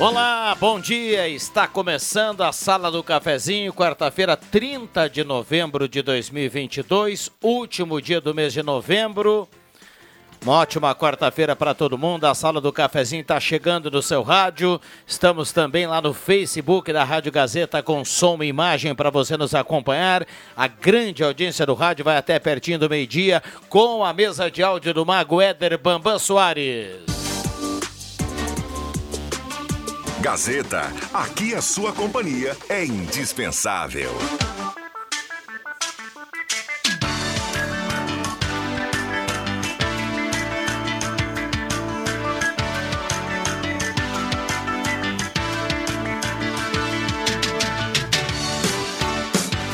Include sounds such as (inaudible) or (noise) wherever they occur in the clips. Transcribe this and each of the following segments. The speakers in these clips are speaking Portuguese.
Olá, bom dia. Está começando a Sala do Cafezinho, quarta-feira, 30 de novembro de 2022, último dia do mês de novembro. Uma ótima quarta-feira para todo mundo. A Sala do Cafezinho está chegando no seu rádio. Estamos também lá no Facebook da Rádio Gazeta com som e imagem para você nos acompanhar. A grande audiência do rádio vai até pertinho do meio-dia com a mesa de áudio do Mago Éder Bambam Soares. Gazeta, aqui a sua companhia é indispensável.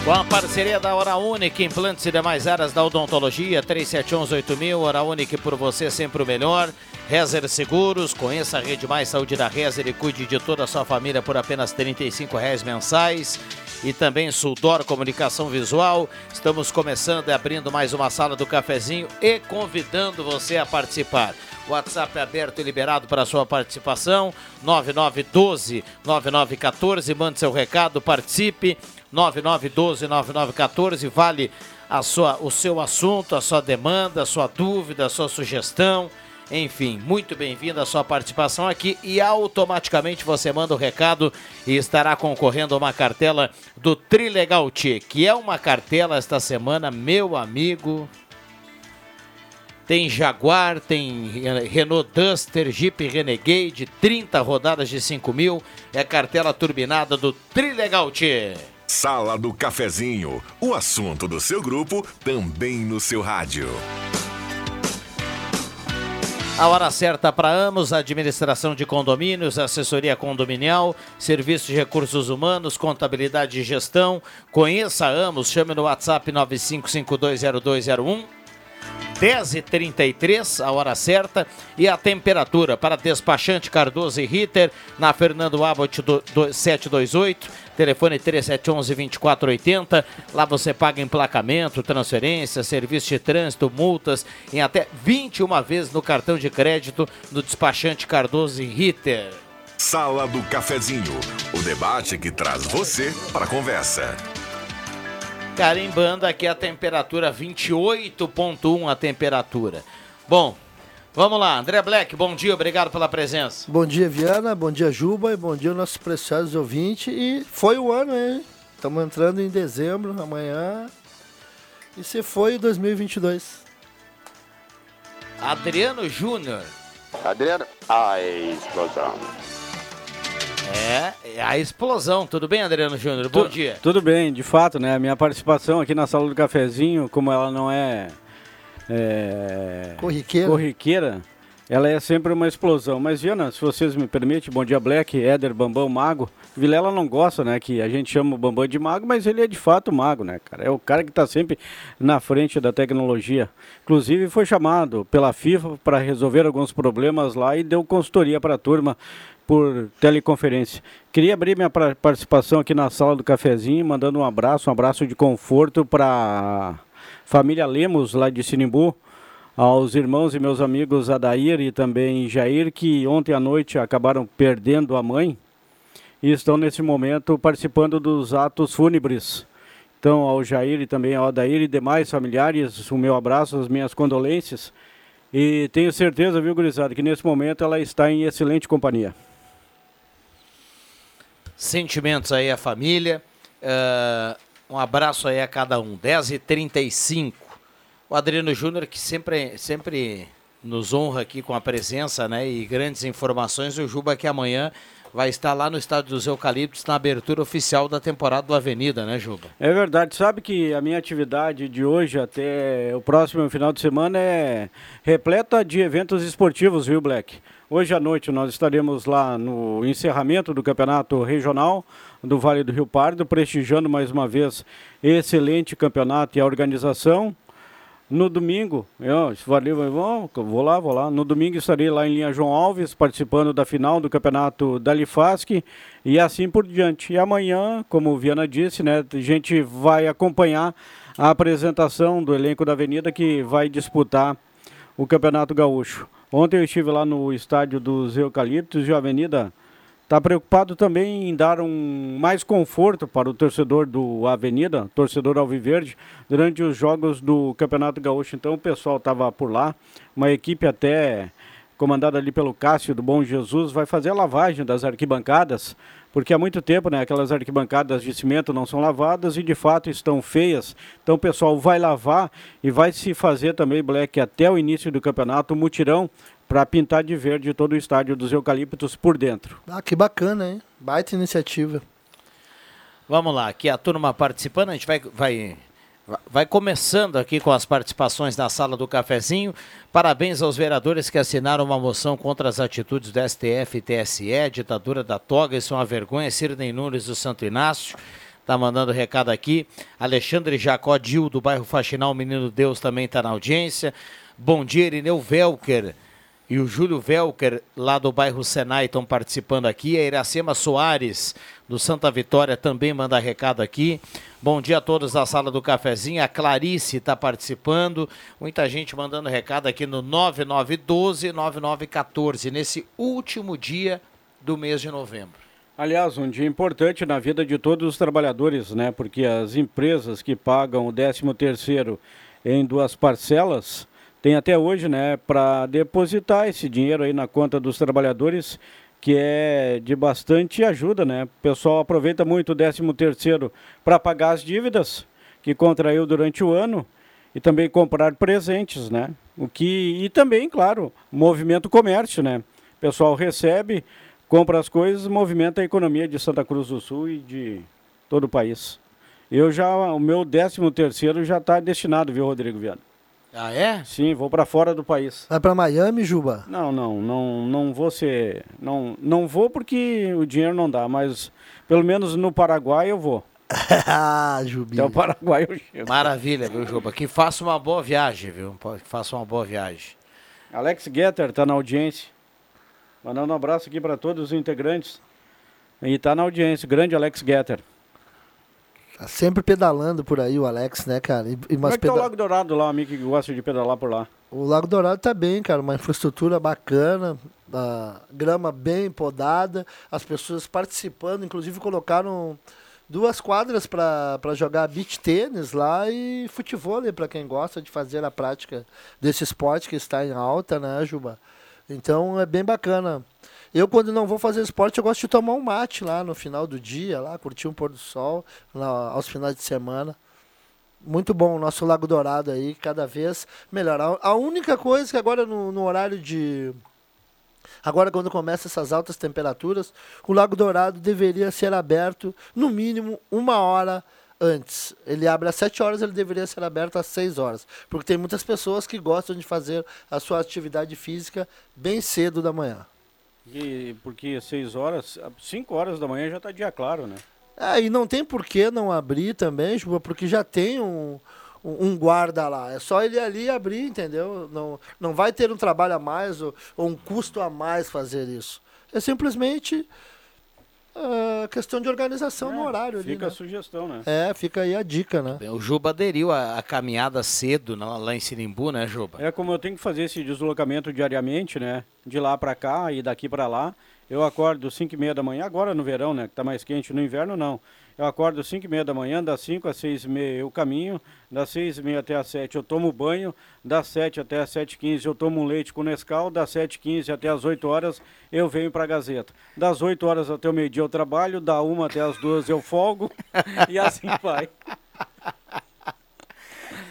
Com a parceria da Hora Única, implantes e demais áreas da odontologia, 3711-8000, Hora Única por você sempre o melhor. Rezer Seguros, conheça a Rede Mais Saúde da Rezer e cuide de toda a sua família por apenas 35 reais mensais. E também Suldor Comunicação Visual. Estamos começando e abrindo mais uma sala do cafezinho e convidando você a participar. WhatsApp é aberto e liberado para sua participação. 9912-9914. Mande seu recado, participe. 9912-9914. Vale a sua, o seu assunto, a sua demanda, a sua dúvida, a sua sugestão. Enfim, muito bem-vinda a sua participação aqui e automaticamente você manda o recado e estará concorrendo a uma cartela do Trilegal T, que é uma cartela esta semana, meu amigo. Tem Jaguar, tem Renault Duster, Jeep Renegade, 30 rodadas de 5 mil. É cartela turbinada do Trilegal T. Sala do Cafezinho, o assunto do seu grupo também no seu rádio. A hora certa para Amos, administração de condomínios, assessoria condominial, serviço de recursos humanos, contabilidade e gestão. Conheça Amos, chame no WhatsApp 95520201. 10h33, a hora certa, e a temperatura para despachante Cardoso e Ritter, na Fernando Abbott 728, telefone 3711-2480. Lá você paga emplacamento, transferência, serviço de trânsito, multas, em até 21 vezes no cartão de crédito do despachante Cardoso e Ritter. Sala do Cafezinho, o debate que traz você para a conversa. Carimbando aqui a temperatura, 28,1 a temperatura. Bom, vamos lá. André Black, bom dia, obrigado pela presença. Bom dia, Viana, bom dia, Juba, e bom dia, nossos preciosos ouvintes. E foi o ano, hein? Estamos entrando em dezembro, amanhã. E se foi 2022. Adriano Júnior. Adriano, a explosão. É, é a explosão. Tudo bem, Adriano Júnior? Bom tu, dia. Tudo bem, de fato, né? A minha participação aqui na sala do cafezinho, como ela não é, é corriqueira. corriqueira, ela é sempre uma explosão. Mas, Viana, se vocês me permitem, bom dia, Black, Éder, Bambão, Mago. Vilela não gosta, né? Que a gente chama o Bambam de mago, mas ele é de fato mago, né, cara? É o cara que está sempre na frente da tecnologia. Inclusive, foi chamado pela FIFA para resolver alguns problemas lá e deu consultoria para a turma por teleconferência. Queria abrir minha participação aqui na sala do cafezinho, mandando um abraço, um abraço de conforto para família Lemos, lá de Sinimbu, aos irmãos e meus amigos Adair e também Jair, que ontem à noite acabaram perdendo a mãe. e estão nesse momento participando dos atos fúnebres. Então, ao Jair e também ao Adair e demais familiares, o meu abraço, as minhas condolências. E tenho certeza, viu, gurizada, que nesse momento ela está em excelente companhia. Sentimentos aí à família. Uh, um abraço aí a cada um. 10h35. O Adriano Júnior, que sempre, sempre nos honra aqui com a presença né, e grandes informações. O Juba que amanhã vai estar lá no Estádio dos Eucaliptos na abertura oficial da temporada do Avenida, né, Juba? É verdade. Sabe que a minha atividade de hoje até o próximo final de semana é repleta de eventos esportivos, viu, Black? Hoje à noite nós estaremos lá no encerramento do Campeonato Regional do Vale do Rio Pardo, prestigiando mais uma vez excelente campeonato e a organização. No domingo, eu vou, vou lá, vou lá. No domingo estarei lá em linha João Alves, participando da final do campeonato da Lifasc e assim por diante. E amanhã, como o Viana disse, né, a gente vai acompanhar a apresentação do elenco da Avenida que vai disputar o Campeonato Gaúcho. Ontem eu estive lá no estádio dos Eucaliptos e a Avenida está preocupado também em dar um mais conforto para o torcedor do Avenida, torcedor Alviverde, durante os jogos do Campeonato Gaúcho. Então o pessoal estava por lá, uma equipe até comandada ali pelo Cássio do Bom Jesus, vai fazer a lavagem das arquibancadas, porque há muito tempo, né, aquelas arquibancadas de cimento não são lavadas e de fato estão feias. Então o pessoal vai lavar e vai se fazer também, Black, até o início do campeonato, mutirão para pintar de verde todo o estádio dos eucaliptos por dentro. Ah, que bacana, hein? Baita iniciativa. Vamos lá, aqui a turma participando, a gente vai, vai, vai começando aqui com as participações na sala do cafezinho. Parabéns aos vereadores que assinaram uma moção contra as atitudes do STF e TSE, ditadura da toga, isso é uma vergonha. Sirnei Nunes do Santo Inácio tá mandando recado aqui. Alexandre Jacó Dil, do bairro Faxinal, Menino Deus, também está na audiência. Bom dia, Irineu Velker e o Júlio Velker, lá do bairro Senai, estão participando aqui. A Iracema Soares, do Santa Vitória, também manda recado aqui. Bom dia a todos da sala do cafezinho. A Clarice está participando. Muita gente mandando recado aqui no 9912-9914, nesse último dia do mês de novembro. Aliás, um dia importante na vida de todos os trabalhadores, né? Porque as empresas que pagam o 13 terceiro em duas parcelas tem até hoje, né, para depositar esse dinheiro aí na conta dos trabalhadores, que é de bastante ajuda, né? O pessoal aproveita muito o 13 terceiro para pagar as dívidas que contraiu durante o ano e também comprar presentes, né? O que e também, claro, movimento comércio, né? O pessoal recebe, compra as coisas, movimenta a economia de Santa Cruz do Sul e de todo o país. Eu já o meu 13 terceiro já está destinado, viu, Rodrigo Viana? Ah, é? Sim, vou para fora do país. Vai para Miami, Juba? Não, não, não, não vou ser, não, não vou porque o dinheiro não dá, mas pelo menos no Paraguai eu vou. (laughs) ah, Jubi. Até o Paraguai eu chego. Maravilha, viu, Juba? Que faça uma boa viagem, viu? Que faça uma boa viagem. Alex Getter tá na audiência. Mandando um abraço aqui para todos os integrantes. E tá na audiência, grande Alex Getter. Tá sempre pedalando por aí o Alex, né, cara? E, e Como é que peda... tá o Lago Dourado lá, amigo que gosta de pedalar por lá? O Lago Dourado tá bem, cara. Uma infraestrutura bacana, a grama bem podada, as pessoas participando, inclusive colocaram duas quadras para jogar beach tênis lá e futebol para quem gosta de fazer a prática desse esporte que está em alta, né, Juba? Então é bem bacana. Eu, quando não vou fazer esporte, eu gosto de tomar um mate lá no final do dia, lá, curtir um pôr do sol lá, aos finais de semana. Muito bom o nosso Lago Dourado aí, cada vez melhor. A, única coisa que agora no, no horário de. Agora, quando começa essas altas temperaturas, o Lago Dourado deveria ser aberto no mínimo uma hora antes. Ele abre às 7 horas, ele deveria ser aberto às 6 horas. Porque tem muitas pessoas que gostam de fazer a sua atividade física bem cedo da manhã. E porque 6 horas, 5 horas da manhã já está dia claro, né? É, e não tem por que não abrir também, porque já tem um, um guarda lá. É só ele ali abrir, entendeu? Não, não vai ter um trabalho a mais ou, ou um custo a mais fazer isso. É simplesmente uh, questão de organização é, no horário. Fica ali, né? a sugestão, né? É, fica aí a dica, né? O Juba aderiu a, a caminhada cedo lá, lá em Sirimbu, né, Juba? É como eu tenho que fazer esse deslocamento diariamente, né? De lá para cá e daqui para lá. Eu acordo 5 e meia da manhã, agora no verão, né? Que tá mais quente, no inverno não. Eu acordo 5 e meia da manhã, das 5 às 6 e meia eu caminho, das 6 e meia até às 7 eu tomo banho, das 7 até às 7 e 15 eu tomo um leite com Nescau, das 7 e 15 até às 8 horas eu venho para a Gazeta. Das 8 horas até o meio-dia eu trabalho, da 1 até às 2 eu folgo (laughs) e assim vai.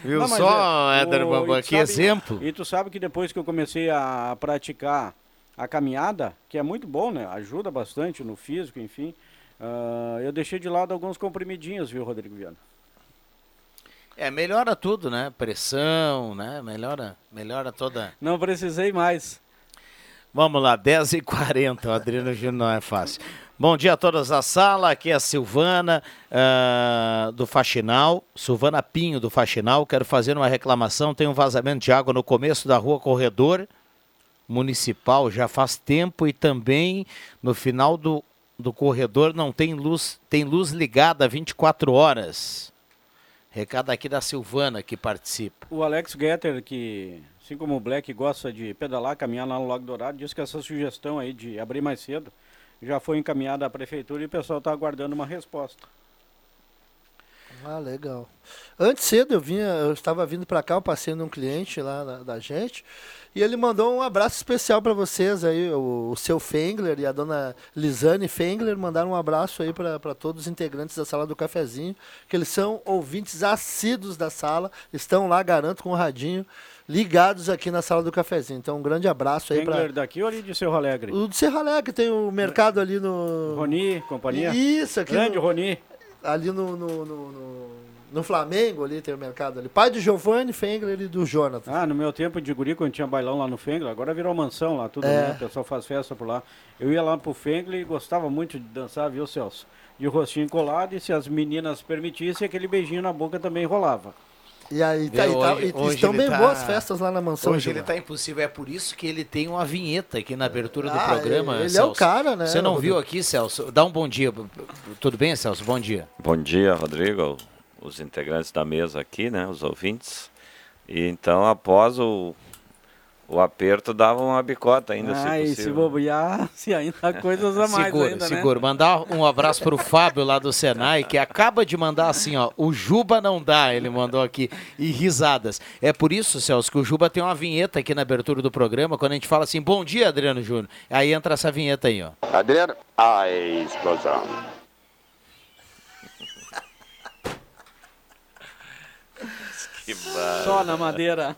Viu Não, só, é, Éder Bambam? Que sabe- exemplo. E tu sabe que depois que eu comecei a praticar a caminhada, que é muito bom, né? Ajuda bastante no físico, enfim. Ah, eu deixei de lado alguns comprimidinhos, viu, Rodrigo Viana? É, melhora tudo, né? Pressão, né? Melhora, melhora toda. Não precisei mais. Vamos lá, 10h40, o Adriano Júnior não é fácil. Bom dia a todos da sala, aqui é a Silvana ah, do Faxinal, Silvana Pinho do Faxinal, quero fazer uma reclamação, tem um vazamento de água no começo da rua Corredor Municipal, já faz tempo e também no final do, do corredor não tem luz, tem luz ligada 24 horas. Recado aqui da Silvana que participa. O Alex Getter, que assim como o Black gosta de pedalar, caminhar lá no Lago Dourado, disse que essa sugestão aí de abrir mais cedo já foi encaminhada à prefeitura e o pessoal está aguardando uma resposta. Ah, legal. Antes cedo eu vinha, eu estava vindo para cá, eu passei num cliente lá da, da gente e ele mandou um abraço especial para vocês aí, o, o seu Fengler e a dona Lisane Fengler mandaram um abraço aí para todos os integrantes da sala do cafezinho, que eles são ouvintes assíduos da sala, estão lá, garanto, com o radinho ligados aqui na sala do cafezinho. Então um grande abraço aí para daqui ou ali de Cerro Alegre? o do Serra Alegre, tem o mercado ali no Roni, companhia? Isso, aqui Grande no- Roni. Ali no, no, no, no- no Flamengo, ali tem o mercado ali. Pai do Giovanni Fengler e do Jonathan. Ah, no meu tempo de guri, quando tinha bailão lá no Fengler, agora virou mansão lá, tudo, É. né? O pessoal faz festa por lá. Eu ia lá pro Fengler e gostava muito de dançar, viu, Celso? De rostinho colado e se as meninas permitissem, aquele beijinho na boca também rolava. E aí tá, Viu, e tá- hoje- e hoje estão ele bem tá- boas festas lá na mansão. Hoje ele tá impossível, é por isso que ele tem uma vinheta aqui na abertura do Ah, programa. ele é o Celso. cara, né, Você não Rodrigo? viu aqui, Celso? Dá um bom dia. Tudo bem, Celso? Bom dia. Bom dia, Rodrigo, os integrantes da mesa aqui, né, os ouvintes. E então, após o, o aperto, dava uma bicota ainda, ah, se e se possível. bobear, (laughs) se ainda há coisas a mais segura, ainda, né? segura. Mandar um abraço pro Fábio lá do Senai, que acaba de mandar assim, ó. O Juba não dá, ele mandou aqui. E risadas. É por isso, Celso, que o Juba tem uma vinheta aqui na abertura do programa, quando a gente fala assim, bom dia, Adriano Júnior. Aí entra essa vinheta aí, ó. Adriano, a explosão. (laughs) Que Só na madeira.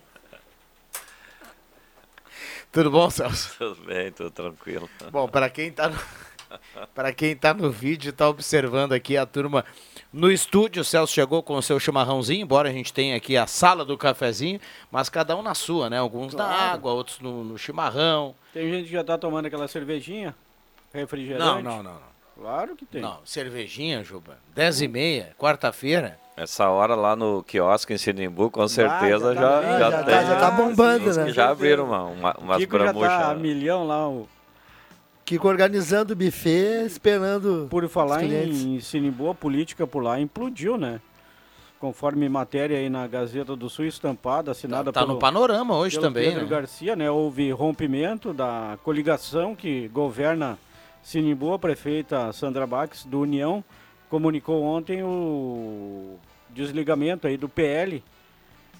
Tudo bom, Celso? (laughs) Tudo bem, tudo tranquilo. Bom, para quem tá no... (laughs) para quem tá no vídeo, tá observando aqui a turma no estúdio, o Celso chegou com o seu chimarrãozinho, embora a gente tenha aqui a sala do cafezinho, mas cada um na sua, né? Alguns na água, outros no, no chimarrão. Tem gente que já tá tomando aquela cervejinha, refrigerante. Não, não, não, não. Claro que tem. Não, cervejinha, Juba. 10 e meia, quarta-feira. Essa hora lá no quiosque em Sinimbu, com certeza já já, tá já, bem, já tem. tá- já tá bombando, né? já abriram uma, uma, umas Kiko já tá a bramuchas. milhão lá. O... Kiko organizando o buffet, esperando. Por falar os clientes. em Sinimbu, a política por lá implodiu, né? Conforme matéria aí na Gazeta do Sul estampada, assinada Tá pelo, no panorama hoje pelo também, Pedro né? Garcia, né? Houve rompimento da coligação que governa Sinimbu, a prefeita Sandra Bax, do União, comunicou ontem o desligamento aí do PL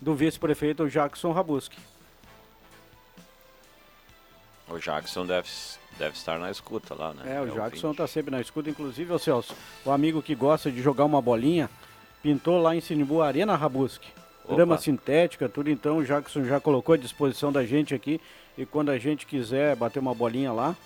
do vice-prefeito Jackson Rabuski. O Jackson deve, deve estar na escuta lá, né? É, o Jackson ouvinte. tá sempre na escuta. Inclusive, o Celso, o amigo que gosta de jogar uma bolinha, pintou lá em Sinimbu a Arena Rabuski. Opa. Grama sintética, tudo. Então, o Jackson já colocou à disposição da gente aqui. E quando a gente quiser bater uma bolinha lá,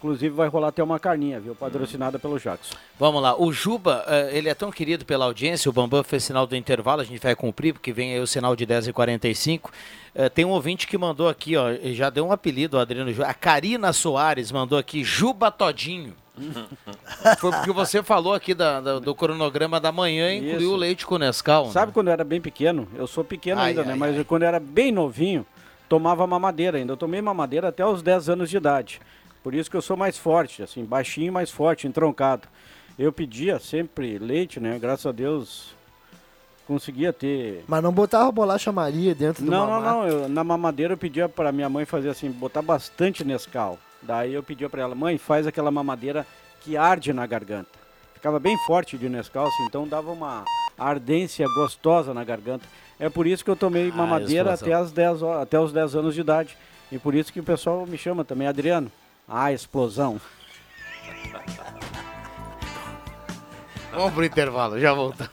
inclusive vai rolar até uma carninha, viu? Patrocinada pelo Jackson. Vamos lá, o Juba, eh, ele é tão querido pela audiência, o Bambam fez sinal do intervalo, a gente vai cumprir, porque vem aí o sinal de 10h45. Eh, tem um ouvinte que mandou aqui, ó, e já deu um apelido, o Adriano Juba. A Karina Soares mandou aqui, Juba Todinho. (laughs) Foi porque você falou aqui da- da- do cronograma da manhã e incluiu Isso. o leite com Nescau. né? Sabe quando eu era bem pequeno? Eu sou pequeno Ai, ainda, ai, né? Mas ai. quando eu era bem novinho, tomava mamadeira ainda. Eu tomei mamadeira até os 10 anos de idade. Por isso que eu sou mais forte, assim, baixinho, mais forte, entroncado. Eu pedia sempre leite, né? Graças a Deus conseguia ter. Mas não botava bolacha Maria dentro do Não, não, mamá. não. eu- na mamadeira eu pedia para minha mãe fazer assim, botar bastante Nescau. Daí eu pedi para ela, mãe, faz aquela mamadeira que arde na garganta. Ficava bem forte de Nescau, então dava uma ardência gostosa na garganta. É por isso que eu tomei Ah, mamadeira até, as 10, ho- até os 10 anos de idade. E por isso que o pessoal me chama também, Adriano. Ah, explosão. Vamos pro intervalo, já voltamos.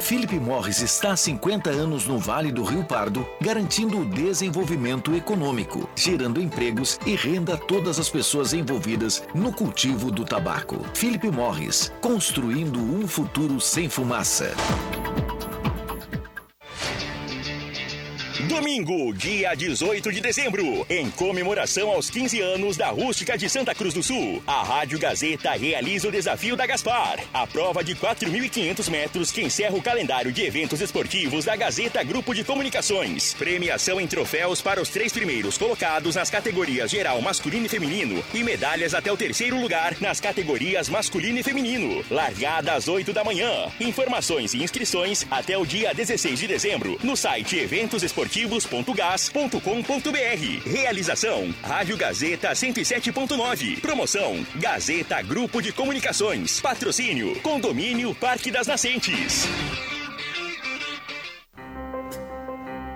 Philip Morris está há 50 anos no Vale do Rio Pardo, garantindo o desenvolvimento econômico, gerando empregos e renda a todas as pessoas envolvidas no cultivo do tabaco. Philip Morris, construindo um futuro sem fumaça. Domingo, dia 18 de dezembro, em comemoração aos 15 anos da Rústica de Santa Cruz do Sul, a Rádio Gazeta realiza o desafio da Gaspar, a prova de 4.500 metros que encerra o calendário de eventos esportivos da Gazeta Grupo de Comunicações. Premiação em troféus para os três primeiros colocados nas categorias geral masculino e feminino e medalhas até o terceiro lugar nas categorias masculino e feminino. Largada às 8 da manhã. Informações e inscrições até o dia 16 de dezembro no site eventosesportivos.gas.com.br. Realização: Rádio Gazeta 107.9. Promoção: Gazeta Grupo de Comunicações. Patrocínio: Condomínio Parque das Nascentes.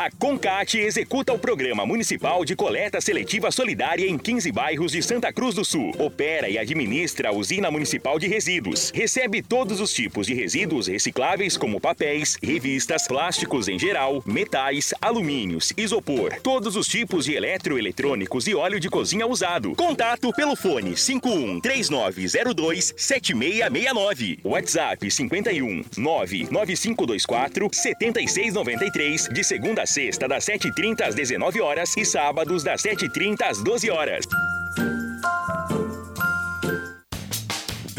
A Concat executa o Programa Municipal de Coleta Seletiva Solidária em 15 bairros de Santa Cruz do Sul. Opera e administra a Usina Municipal de Resíduos. Recebe todos os tipos de resíduos recicláveis, como papéis, revistas, plásticos em geral, metais, alumínios, isopor, todos os tipos de eletroeletrônicos e óleo de cozinha usado. Contato pelo fone 51 3902 7669. WhatsApp 51 99524 7693 de segunda a sexta das 7h30 às 19 horas e sábados das 7h30 às 12 horas.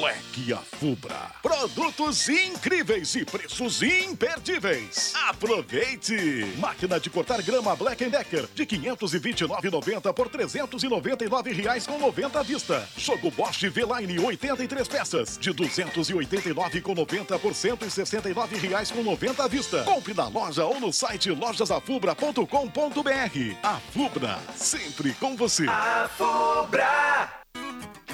Black Afubra. Produtos incríveis e preços imperdíveis. Aproveite! Máquina de cortar grama Black Decker de 529,90 por 399 reais com 90 à vista. Jogo Bosch V-Line 83 peças de 289,90 por 169 reais com 90 à vista. Compre na loja ou no site lojasafubra.com.br. A Fubra, sempre com você. A Fubra!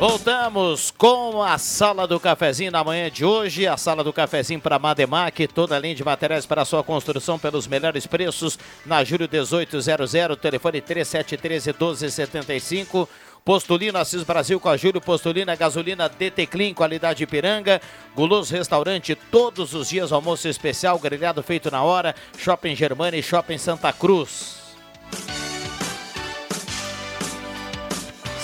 Voltamos com a Sala do Cafezinho na manhã de hoje. A Sala do Cafezinho para Mademac, toda a linha de materiais para sua construção pelos melhores preços. Na Júlio 1800, telefone 3713 1275. Postulino Assis Brasil com a Júlio Postulina, gasolina DT Clean, qualidade Ipiranga. Guloso Restaurante, todos os dias almoço especial, grelhado feito na hora. Shopping Germana e Shopping Santa Cruz.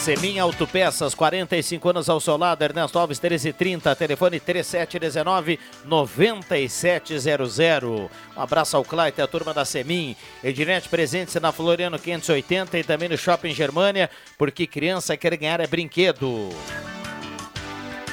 Semin Autopeças, 45 anos ao seu lado, Ernesto Alves 1330, telefone 3719-9700. Um abraço ao Claite, a turma da Semin. Ednet presente na Floriano 580 e também no Shopping Germânia, porque criança quer ganhar é brinquedo.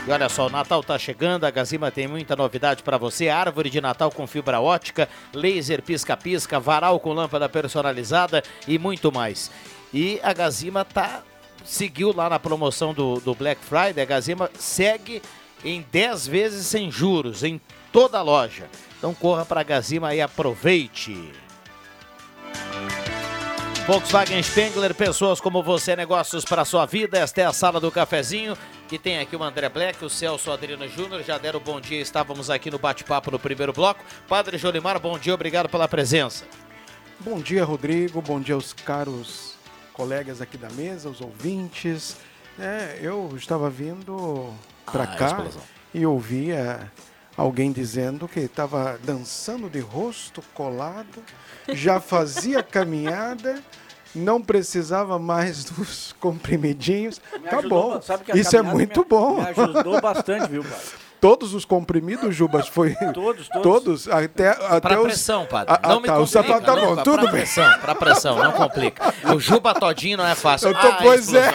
E olha só, o Natal tá chegando, a Gazima tem muita novidade para você. Árvore de Natal com fibra ótica, laser pisca-pisca, varal com lâmpada personalizada e muito mais. E a Gazima tá seguiu lá na promoção do, do Black Friday, a Gazima segue em 10 vezes sem juros em toda a loja. Então corra para a Gazima e aproveite. Volkswagen Spengler, pessoas como você, negócios para sua vida. Esta é a sala do cafezinho, que tem aqui o André Black, o Celso Adriano Júnior. Já deram bom dia, estávamos aqui no bate-papo no primeiro bloco. Padre Jolimar, bom dia, obrigado pela presença. Bom dia, Rodrigo. Bom dia aos caros colegas aqui da mesa, os ouvintes. É, eu estava vindo para Ah, cá explosão. e ouvia alguém dizendo que estava dançando de rosto colado, já fazia (laughs) caminhada, não precisava mais dos comprimidinhos. Me Tá ajudou, bom, isso é muito me- bom. me ajudou bastante, viu, pai? (laughs) Todos os comprimidos, Jubas, foi. (laughs) Todos, todos. Todos, até, até Para os. pressão, padre. Ah, não me tá, o complica. sapato tá não, bom, pra- tudo pra bem. pressão, para pressão, não complica. O Juba Todinho não é fácil. Eu tô- Ah, pois é.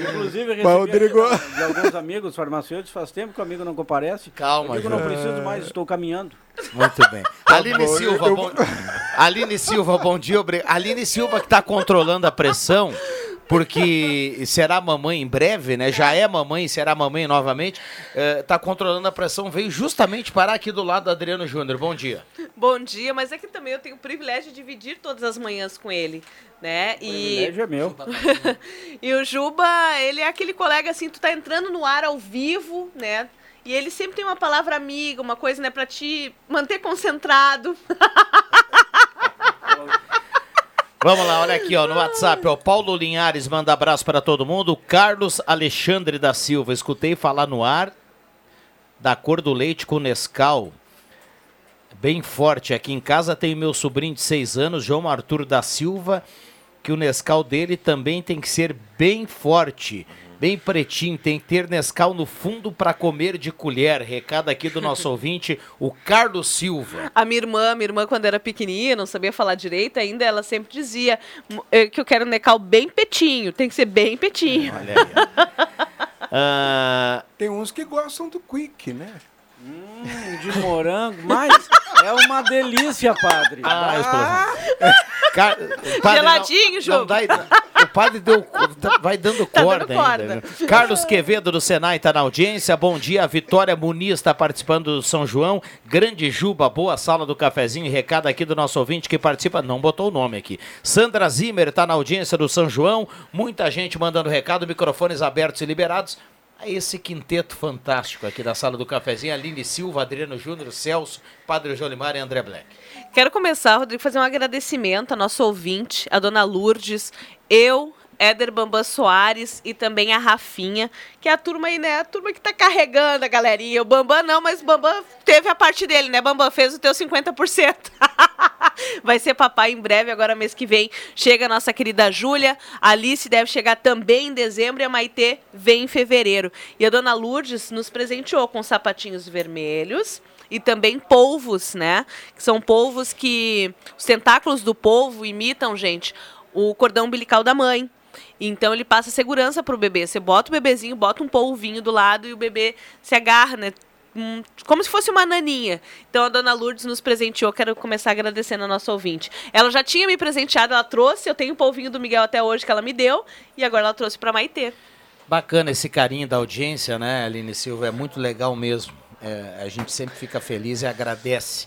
Inclusive, recebi Rodrigo- de alguns amigos farmacêuticos, faz tempo que o amigo não comparece. Calma, Eu digo, não preciso mais, estou caminhando. Muito bem. Aline bom, Silva, eu- bom... Aline Silva, bom dia. Aline Silva que está controlando a pressão, porque será mamãe em breve, né? Já é mamãe, será mamãe novamente. Está controlando a pressão, veio justamente parar aqui do lado do Adriano Júnior. Bom dia. Bom dia, mas é que também eu tenho o privilégio de dividir todas as manhãs com ele, né? O E, privilégio é meu. (laughs) e o Juba, ele é aquele colega assim, tu tá entrando no ar ao vivo, né? E ele sempre tem uma palavra amiga, uma coisa, né, pra te manter concentrado. (laughs) Vamos lá, olha aqui, ó, no WhatsApp, ó, Paulo Linhares manda abraço para todo mundo. Carlos Alexandre da Silva, escutei falar no ar da cor do leite com Nescau. Bem forte. Aqui em casa tem meu sobrinho de 6 anos, João Arthur da Silva, que o Nescau dele também tem que ser bem forte. Bem pretinho, tem que ter Nescau no fundo para comer de colher. Recado aqui do nosso (laughs) ouvinte, o Carlos Silva. A minha irmã, minha irmã quando era pequenininha, não sabia falar direito ainda, ela sempre dizia "M- eh, que eu quero um Necal bem petinho, tem que ser bem petinho. Olha aí. (laughs) Ah, Tem uns que gostam do quick, né? Hum, de morango, mas é uma delícia, padre. Ah. Ca- padre, Geladinho, não, não dá- O padre deu, tá- vai dando Tá corda dando corda. ainda. né? Carlos Quevedo do Senai está na audiência. Bom dia. A Vitória Muniz está participando do São João. Grande Juba, boa sala do cafezinho. Recado aqui do nosso ouvinte que participa. Não botou o nome aqui. Sandra Zimmer está na audiência do São João. Muita gente mandando recado. Microfones abertos e liberados. A esse quinteto fantástico aqui da sala do cafezinho. Aline Silva, Adriano Júnior, Celso, Padre Jolimar e André Black. Quero começar, Rodrigo, fazer um agradecimento à nossa ouvinte, a dona Lourdes, eu, Éder Bambam Soares e também a Rafinha, que é a turma aí, né? A turma que tá carregando a galerinha. O Bambam não, mas o Bambam teve a parte dele, né? Bambam fez o teu 50%. (laughs) Vai ser papai em breve, agora mês que vem. Chega a nossa querida Júlia. A Alice deve chegar também em dezembro e a Maitê vem em fevereiro. E a dona Lourdes nos presenteou com sapatinhos vermelhos e também polvos, né? São polvos que. Os tentáculos do polvo imitam, gente, o cordão umbilical da mãe. Então ele passa segurança pro bebê. Você bota o bebezinho, bota um polvinho do lado e o bebê se agarra, né? Hum, Como se fosse uma naninha. Então a dona Lourdes nos presenteou. Quero começar agradecendo a nossa ouvinte. Ela já tinha me presenteado, ela trouxe. Eu tenho o polvinho do Miguel até hoje que ela me deu. E agora ela trouxe pra Maitê. Bacana esse carinho da audiência, né, Aline Silva? É muito legal mesmo. É, a gente sempre fica feliz e agradece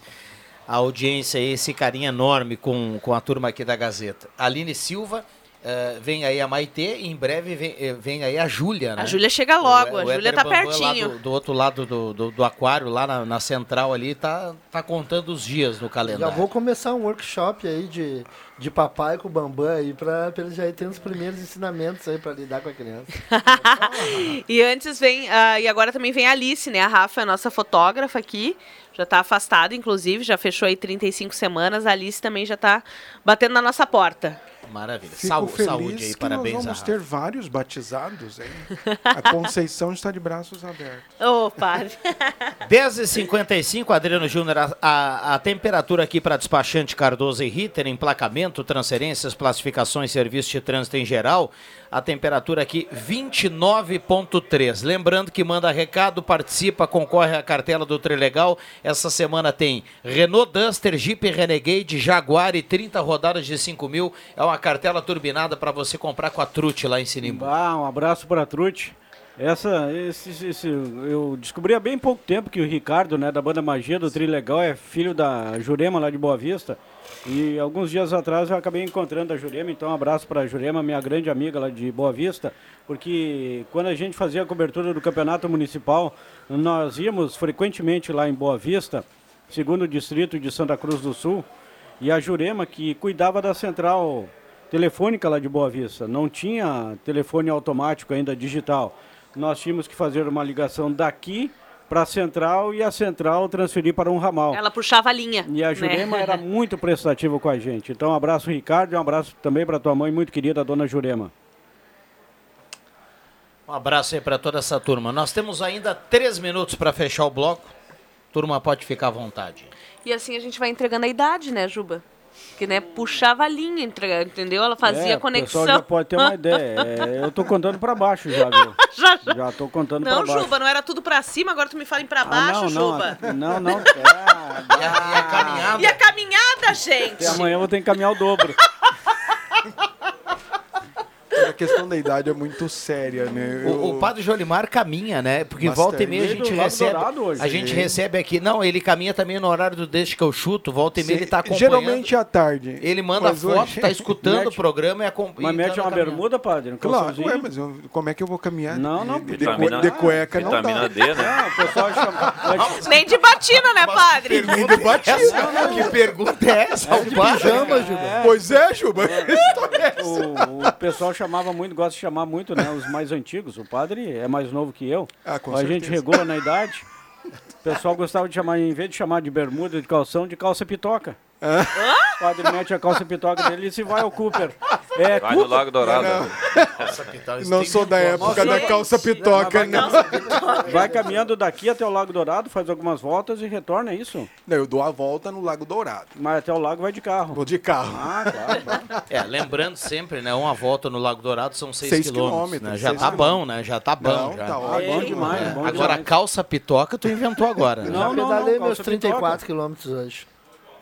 a audiência e esse carinho enorme com, com a turma aqui da Gazeta. Aline Silva eh, vem aí a Maitê e em breve vem, eh, vem aí a Júlia, né? A Júlia chega logo, O- a Júlia tá pertinho. do, do outro lado do, do, do aquário, lá na, na central ali, tá, tá contando os dias no Já calendário. vou começar um workshop aí de, de papai com o Bambam aí, pra, pra ele já ir tendo os primeiros ensinamentos aí pra lidar com a criança. (laughs) E antes vem, ah, e agora também vem a Alice, né? A Rafa é a nossa fotógrafa aqui, já tá afastada, inclusive, já fechou aí 35 semanas. A Alice também já tá batendo na nossa porta. Maravilha. Fico Saúde, feliz saúde aí, que parabéns nós a vamos ter vários batizados, hein? (laughs) A Conceição está de braços abertos. Ô, padre. 10h55, Adriano Júnior, a, a, a temperatura aqui para despachante Cardoso e Ritter, emplacamento, transferências, classificações, serviço de trânsito em geral, a temperatura aqui 29.3. Lembrando que manda recado, participa, concorre à cartela do Trilegal. Essa semana tem Renault Duster, Jeep Renegade, Jaguar e 30 rodadas de 5 mil. É uma cartela turbinada para você comprar com a Trute lá em Sinimbu. Ah, um abraço para a Trute. Essa, esse, esse- eu descobri há bem pouco tempo que o Ricardo, né, da banda Magia do Trilegal, é filho da Jurema lá de Boa Vista. E alguns dias atrás eu acabei encontrando a Jurema, então um abraço para a Jurema, minha grande amiga lá de Boa Vista, porque quando a gente fazia a cobertura do campeonato municipal, nós íamos frequentemente lá em Boa Vista, segundo distrito de Santa Cruz do Sul, e a Jurema que cuidava da central telefônica lá de Boa Vista. Não tinha telefone automático ainda digital. Nós tínhamos que fazer uma ligação daqui para a central e a central transferir para um ramal. Ela puxava a linha. E a né? Jurema era (laughs) muito prestativa com a gente. Então, um abraço, Ricardo, e um abraço também para tua mãe muito querida, a dona Jurema. Um abraço aí para toda essa turma. Nós temos ainda três minutos para fechar o bloco. Turma, pode ficar à vontade. E assim a gente vai entregando a idade, né, Juba? Que, né, puxava a linha, entendeu? Ela fazia é, conexão. O pessoal já pode ter uma ideia. É, eu tô contando para baixo já, viu? (laughs) já, já. Já tô contando Não, para baixo. Juba, não era tudo pra cima, agora tu me fala em pra Ah, baixo, não, Juba. não, não, (laughs) não. E a caminhada, gente? Até amanhã eu vou ter que caminhar o dobro. (laughs) A questão da idade é muito séria, né? O, Eu- o padre Jolimar caminha, né? Porque Bastante. volta e meia a gente recebe. A gente recebe aqui. Não, ele caminha também no horário do Deixa que eu chuto. Volta e meia ele tá acompanhando. Geralmente à tarde. Ele manda Mas foto, hoje- tá (laughs) escutando o Mete- programa e acompanha. Mas mete uma bermuda, padre? Um Claro, ué, mas eu- como é que eu vou caminhar? Não, não, De, de, vitamina- de cueca não Vitamina dá. D, né? Não, o pessoal chama... (laughs) Nem de batina, né, padre? Nem de batina. Essa- que pergunta é essa? É de pijama, Juba. Pois é, Juba. O, o pessoal chamava muito, gosta de chamar muito, né? Os mais antigos. O padre é mais novo que eu. Ah, com a gente certeza. regula na idade. O pessoal gostava de chamar, em vez de chamar de bermuda, de calção, de calça pitoca. O padre mete a calça pitoca dele e se vai ao Cooper. É, Vai no Cooper. Lago Dourado. Não sou da época da calça pitoca, não. Vai caminhando daqui até o Lago Dourado, faz algumas voltas e retorna, é isso? Não, eu dou a volta no Lago Dourado. Mas até o lago vai de carro. Vou de carro. Ah, claro. É, lembrando sempre, né? Uma volta no Lago Dourado são 6 Seis quilômetros. quilômetros, Né? Já seis tá quilômetros. bom, né? Já tá bom. Não, já. tá ótimo. bom demais, É, bom Agora, demais. calça pitoca, tu inventou agora. né? Já Não, não, pedalei não, meus calça 34 quilômetros hoje.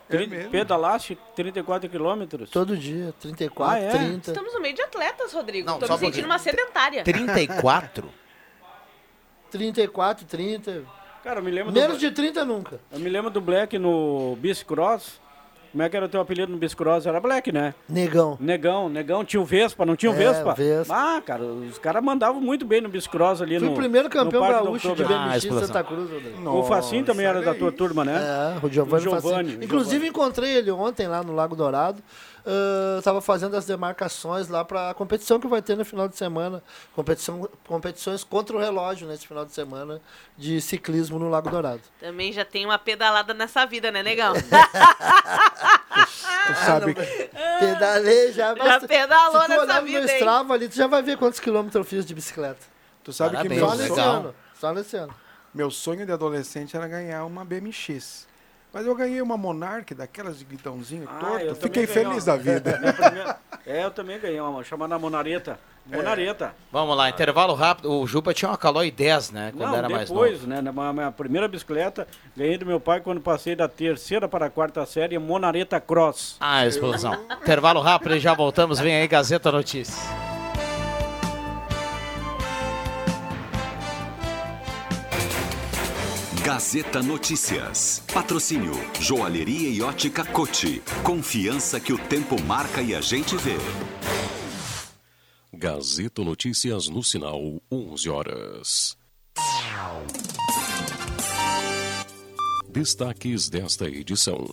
Trin- Pedalaste 34 quilômetros? Todo dia, 34, Ah, é? 30. Estamos no meio de atletas, Rodrigo. Não, Tô só me sentindo uma sedentária. 34? 34, 30. Cara, eu me lembro Menos do... de 30 nunca. Eu me lembro do Black no Bicicross. Como é que era o teu apelido no Bicicross? Era Black, né? Negão. Negão, Negão. Tinha o Vespa, não tinha o É, Vespa? Vespa. Ah, cara, os caras mandavam muito bem no Bicicross ali Fui no o primeiro campeão gaúcho de. Ah, BMX explosão. Santa Cruz. O Facinho também era da tua turma, né? É, o Giovanni, O Giovanni, Facini. o Inclusive Giovanni. encontrei ele ontem lá no Lago Dourado. Estava fazendo as demarcações lá para a competição que vai ter no final de semana. Competição, competições contra o relógio nesse final de semana de ciclismo no Lago Dourado. Também já tem uma pedalada nessa vida, né, negão? (laughs) Tu sabe que Pedalei já. Já pedalou Se tu nessa no vida, hein? Strava ali, tu já vai ver quantos quilômetros eu fiz de bicicleta. Tu sabe que Parabéns, meu, Só nesse ano. Só nesse ano. meu sonho de adolescente era ganhar uma BMX. Mas eu ganhei uma Monarch, daquelas de guidãozinho Ah, torto. eu Fiquei feliz uma. da vida. Minha primeira- É, eu também ganhei uma, chamada Monareta. Monareta. Vamos lá, intervalo rápido. O Jupa tinha uma Caloi 10, né? Quando Não, era mais depois, novo. né? Na minha- minha primeira bicicleta, ganhei do meu pai quando passei da terceira para a quarta série, Monareta Cross. Ah, explosão. intervalo rápido e já voltamos. Vem aí, Gazeta Notícias. Gazeta Notícias. Patrocínio Joalheria e Ótica Cote. Confiança que o tempo marca e a gente vê. Gazeta Notícias no sinal 11 horas. Destaques desta edição.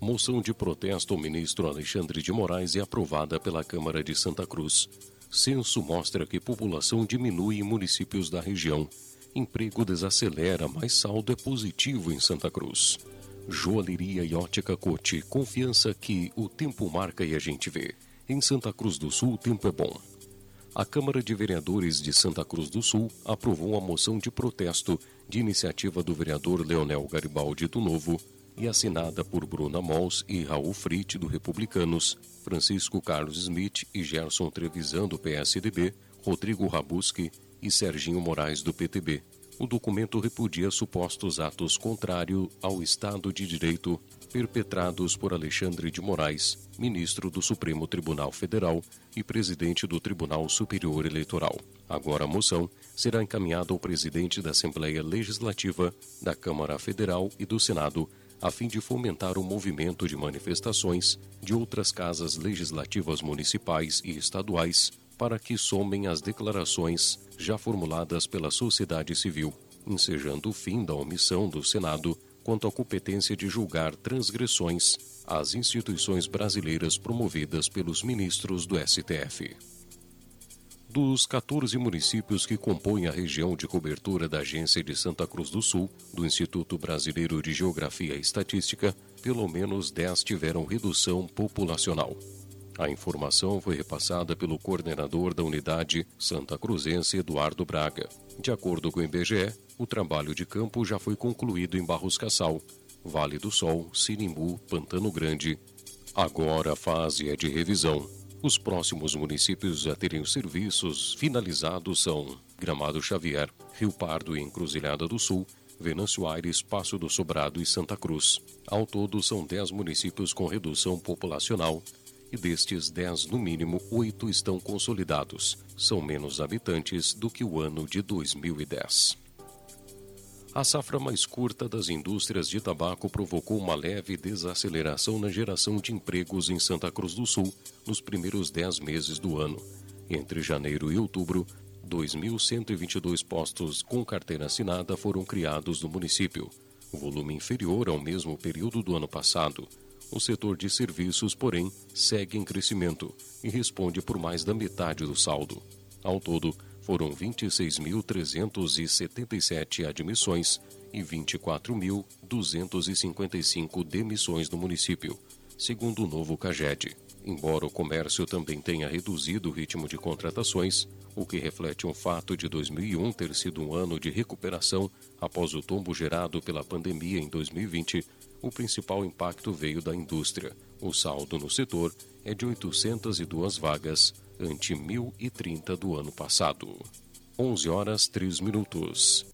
Moção de protesto ao ministro Alexandre de Moraes é aprovada pela Câmara de Santa Cruz. Censo mostra que população diminui em municípios da região. Emprego desacelera, mas saldo é positivo em Santa Cruz. Joalheria e ótica Cote, confiança que o tempo marca e a gente vê. Em Santa Cruz do Sul, o tempo é bom. A Câmara de Vereadores de Santa Cruz do Sul aprovou uma moção de protesto de iniciativa do vereador Leonel Garibaldi do Novo e assinada por Bruna Mols e Raul Frit do Republicanos, Francisco Carlos Smith e Gerson Trevisan do PSDB, Rodrigo Rabuski e Serginho Moraes do PTB. O documento repudia supostos atos contrários ao Estado de Direito perpetrados por Alexandre de Moraes, ministro do Supremo Tribunal Federal e presidente do Tribunal Superior Eleitoral. Agora a moção será encaminhada ao presidente da Assembleia Legislativa, da Câmara Federal e do Senado, a fim de fomentar o movimento de manifestações de outras casas legislativas municipais e estaduais para que somem as declarações já formuladas pela sociedade civil, ensejando o fim da omissão do Senado quanto à competência de julgar transgressões às instituições brasileiras promovidas pelos ministros do STF. Dos 14 municípios que compõem a região de cobertura da Agência de Santa Cruz do Sul, do Instituto Brasileiro de Geografia e Estatística, pelo menos 10 tiveram redução populacional. A informação foi repassada pelo coordenador da unidade Santa Cruzense, Eduardo Braga. De acordo com o IBGE, o trabalho de campo já foi concluído em Barros Cassal, Vale do Sol, Sinimbu, Pantano Grande. Agora a fase é de revisão. Os próximos municípios a terem os serviços finalizados são Gramado Xavier, Rio Pardo e Encruzilhada do Sul, Venâncio Aires, Passo do Sobrado e Santa Cruz. Ao todo, são 10 municípios com redução populacional e destes 10, no mínimo, 8 estão consolidados. São menos habitantes do que o ano de 2010. A safra mais curta das indústrias de tabaco provocou uma leve desaceleração na geração de empregos em Santa Cruz do Sul nos primeiros 10 meses do ano. Entre janeiro e outubro, 2.122 postos com carteira assinada foram criados no município, volume inferior ao mesmo período do ano passado. O setor de serviços, porém, segue em crescimento e responde por mais da metade do saldo. Ao todo, foram 26.377 admissões e 24.255 demissões no município, segundo o novo CAGED. Embora o comércio também tenha reduzido o ritmo de contratações, o que reflete um fato de 2001 ter sido um ano de recuperação após o tombo gerado pela pandemia em 2020, o principal impacto veio da indústria. O saldo no setor é de 802 vagas, ante 1.030 do ano passado. 11 horas 3 minutos.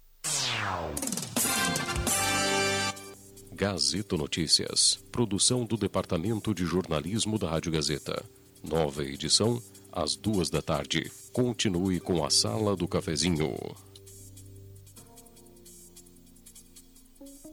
Gazeta Notícias. Produção do Departamento de Jornalismo da Rádio Gazeta. Nova edição, às duas da tarde. Continue com a Sala do Cafezinho.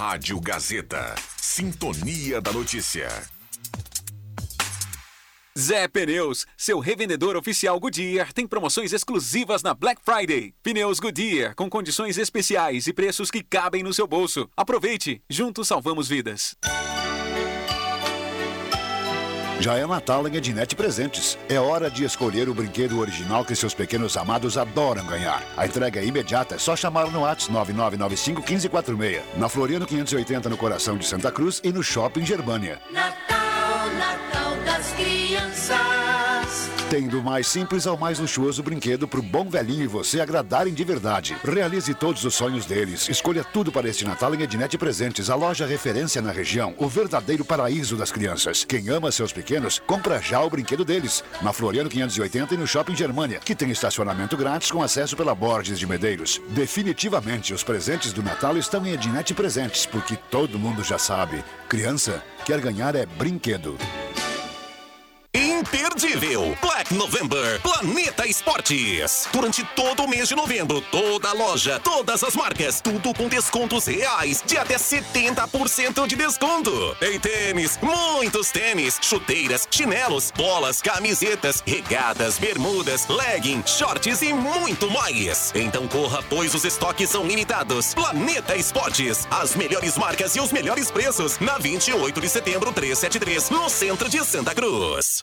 Rádio Gazeta. Sintonia da Notícia. Zé Pneus, seu revendedor oficial Goodyear, tem promoções exclusivas na Black Friday. Pneus Goodyear, com condições especiais e preços que cabem no seu bolso. Aproveite, juntos salvamos vidas. Já é Natal em Ednet Presentes. É hora de escolher o brinquedo original que seus pequenos amados adoram ganhar. A entrega é imediata, é só chamar no WhatsApp 9995 1546. Na Floriano 580 no coração de Santa Cruz e no Shopping Germânia. Natal, Natal crianças. Tem do mais simples ao mais luxuoso brinquedo pro bom velhinho e você agradarem de verdade. Realize todos os sonhos deles. Escolha tudo para este Natal em Ednet Presentes, a loja referência na região, o verdadeiro paraíso das crianças. Quem ama seus pequenos, compra já o brinquedo deles. Na Floriano 580 e no Shopping Germania, que tem estacionamento grátis com acesso pela Borges de Medeiros. Definitivamente, os presentes do Natal estão em Ednet Presentes, porque todo mundo já sabe. Criança quer ganhar é brinquedo. Imperdível Black November Planeta Esportes. Durante todo o mês de novembro, toda loja, todas as marcas, tudo com descontos reais de até 70% de desconto. Tem tênis, muitos tênis, chuteiras, chinelos, bolas, camisetas, regadas, bermudas, legging, shorts e muito mais. Então corra, pois os estoques são limitados. Planeta Esportes, as melhores marcas e os melhores preços na 28 de setembro 373, no centro de Santa Cruz.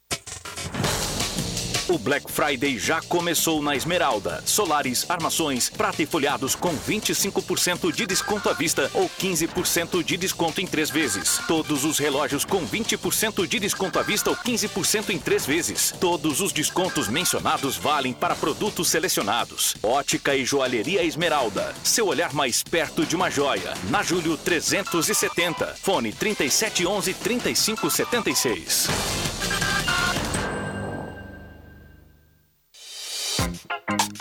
O Black Friday já começou na Esmeralda. Solares, armações, prata e folhados com 25% de desconto à vista ou 15% de desconto em três vezes. Todos os relógios com 20% de desconto à vista ou 15% em três vezes. Todos os descontos mencionados valem para produtos selecionados. Ótica e Joalheria Esmeralda. Seu olhar mais perto de uma joia. Na Júlio 370. Fone 3711 3576.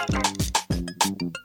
Thank you.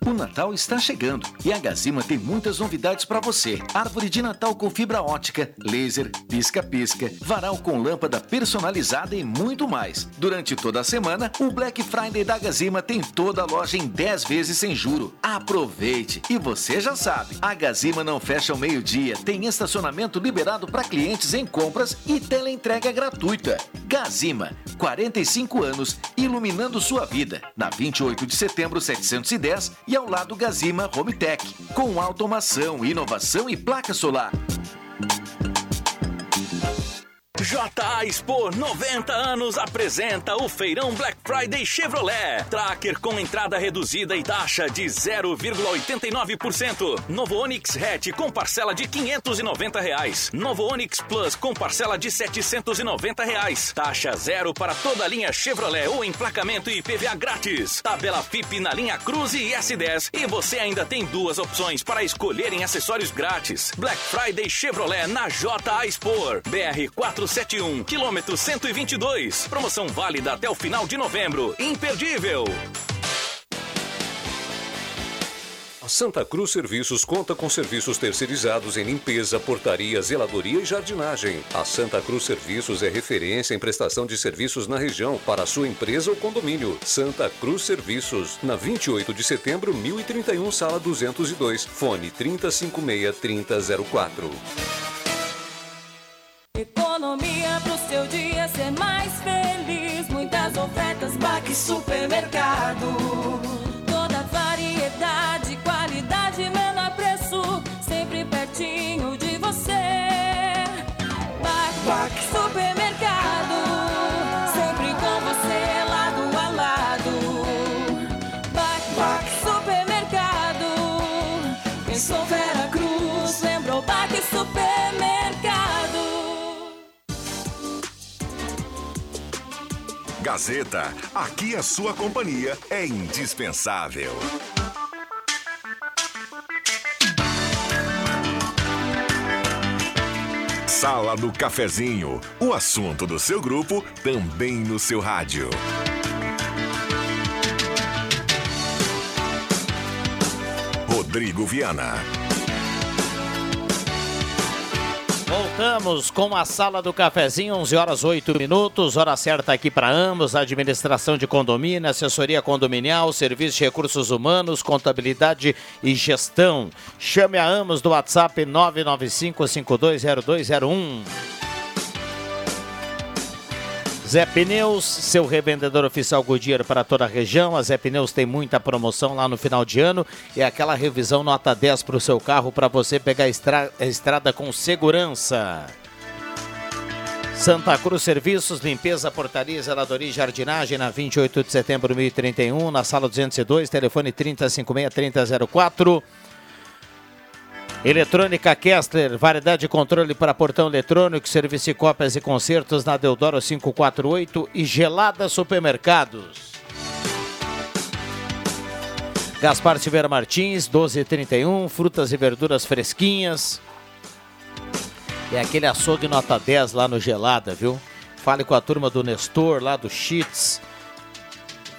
O Natal está chegando e a Gazima tem muitas novidades para você. Árvore de Natal com fibra ótica, laser, pisca-pisca, varal com lâmpada personalizada e muito mais. Durante toda a semana, o Black Friday da Gazima tem toda a loja em 10 vezes sem juro. Aproveite! E você já sabe, a Gazima não fecha ao meio-dia, tem estacionamento liberado para clientes em compras e teleentrega gratuita. Gazima, 45 anos, iluminando sua vida. Na 28 de setembro 710 e ao lado Gazima Home Tech, com automação, inovação e placa solar. JA Expo 90 anos apresenta o Feirão Black Friday Chevrolet. Tracker com entrada reduzida e taxa de 0,89%. Novo Onix Hatch com parcela de 590 reais. Novo Onix Plus com parcela de 790 reais. Taxa zero para toda a linha Chevrolet ou emplacamento e PVA grátis. Tabela FIP na linha Cruze e S10. E você ainda tem duas opções para escolher em acessórios grátis. Black Friday Chevrolet na JA Expo. BR 471, quilômetro 122. Promoção válida até o final de novembro. Imperdível. A Santa Cruz Serviços conta com serviços terceirizados em limpeza, portaria, zeladoria e jardinagem. A Santa Cruz Serviços é referência em prestação de serviços na região para sua empresa ou condomínio. Santa Cruz Serviços, na 28 de setembro, 1031, sala 202. Fone 3056-3004. Economia pro seu dia ser mais feliz. Muitas ofertas, Baque Supermercado. Gazeta, aqui a sua companhia é indispensável. Sala do Cafezinho, o assunto do seu grupo também no seu rádio. Rodrigo Viana. Voltamos com a sala do cafezinho, 11 horas 8 minutos, hora certa aqui para ambos, administração de condomínio, assessoria condominial, serviço de recursos humanos, contabilidade e gestão. Chame a Amos do WhatsApp 995-520201. Zé Pneus, seu revendedor oficial Goodyear para toda a região. A Zé Pneus tem muita promoção lá no final de ano e aquela revisão nota 10 para o seu carro para você pegar a, estra a estrada com segurança. Santa Cruz Serviços, limpeza, portaria, zeladoria e jardinagem na 28 de setembro de 1031, na sala 202, telefone 3056-3004. Eletrônica Kessler, variedade de controle para portão eletrônico, serviço de cópias e concertos na Deodoro 548 e Gelada Supermercados. Gaspar Silveira Martins, 1231, frutas e verduras fresquinhas. É aquele açougue nota 10 lá no Gelada, viu? Fale com a turma do Nestor, lá do Cheats.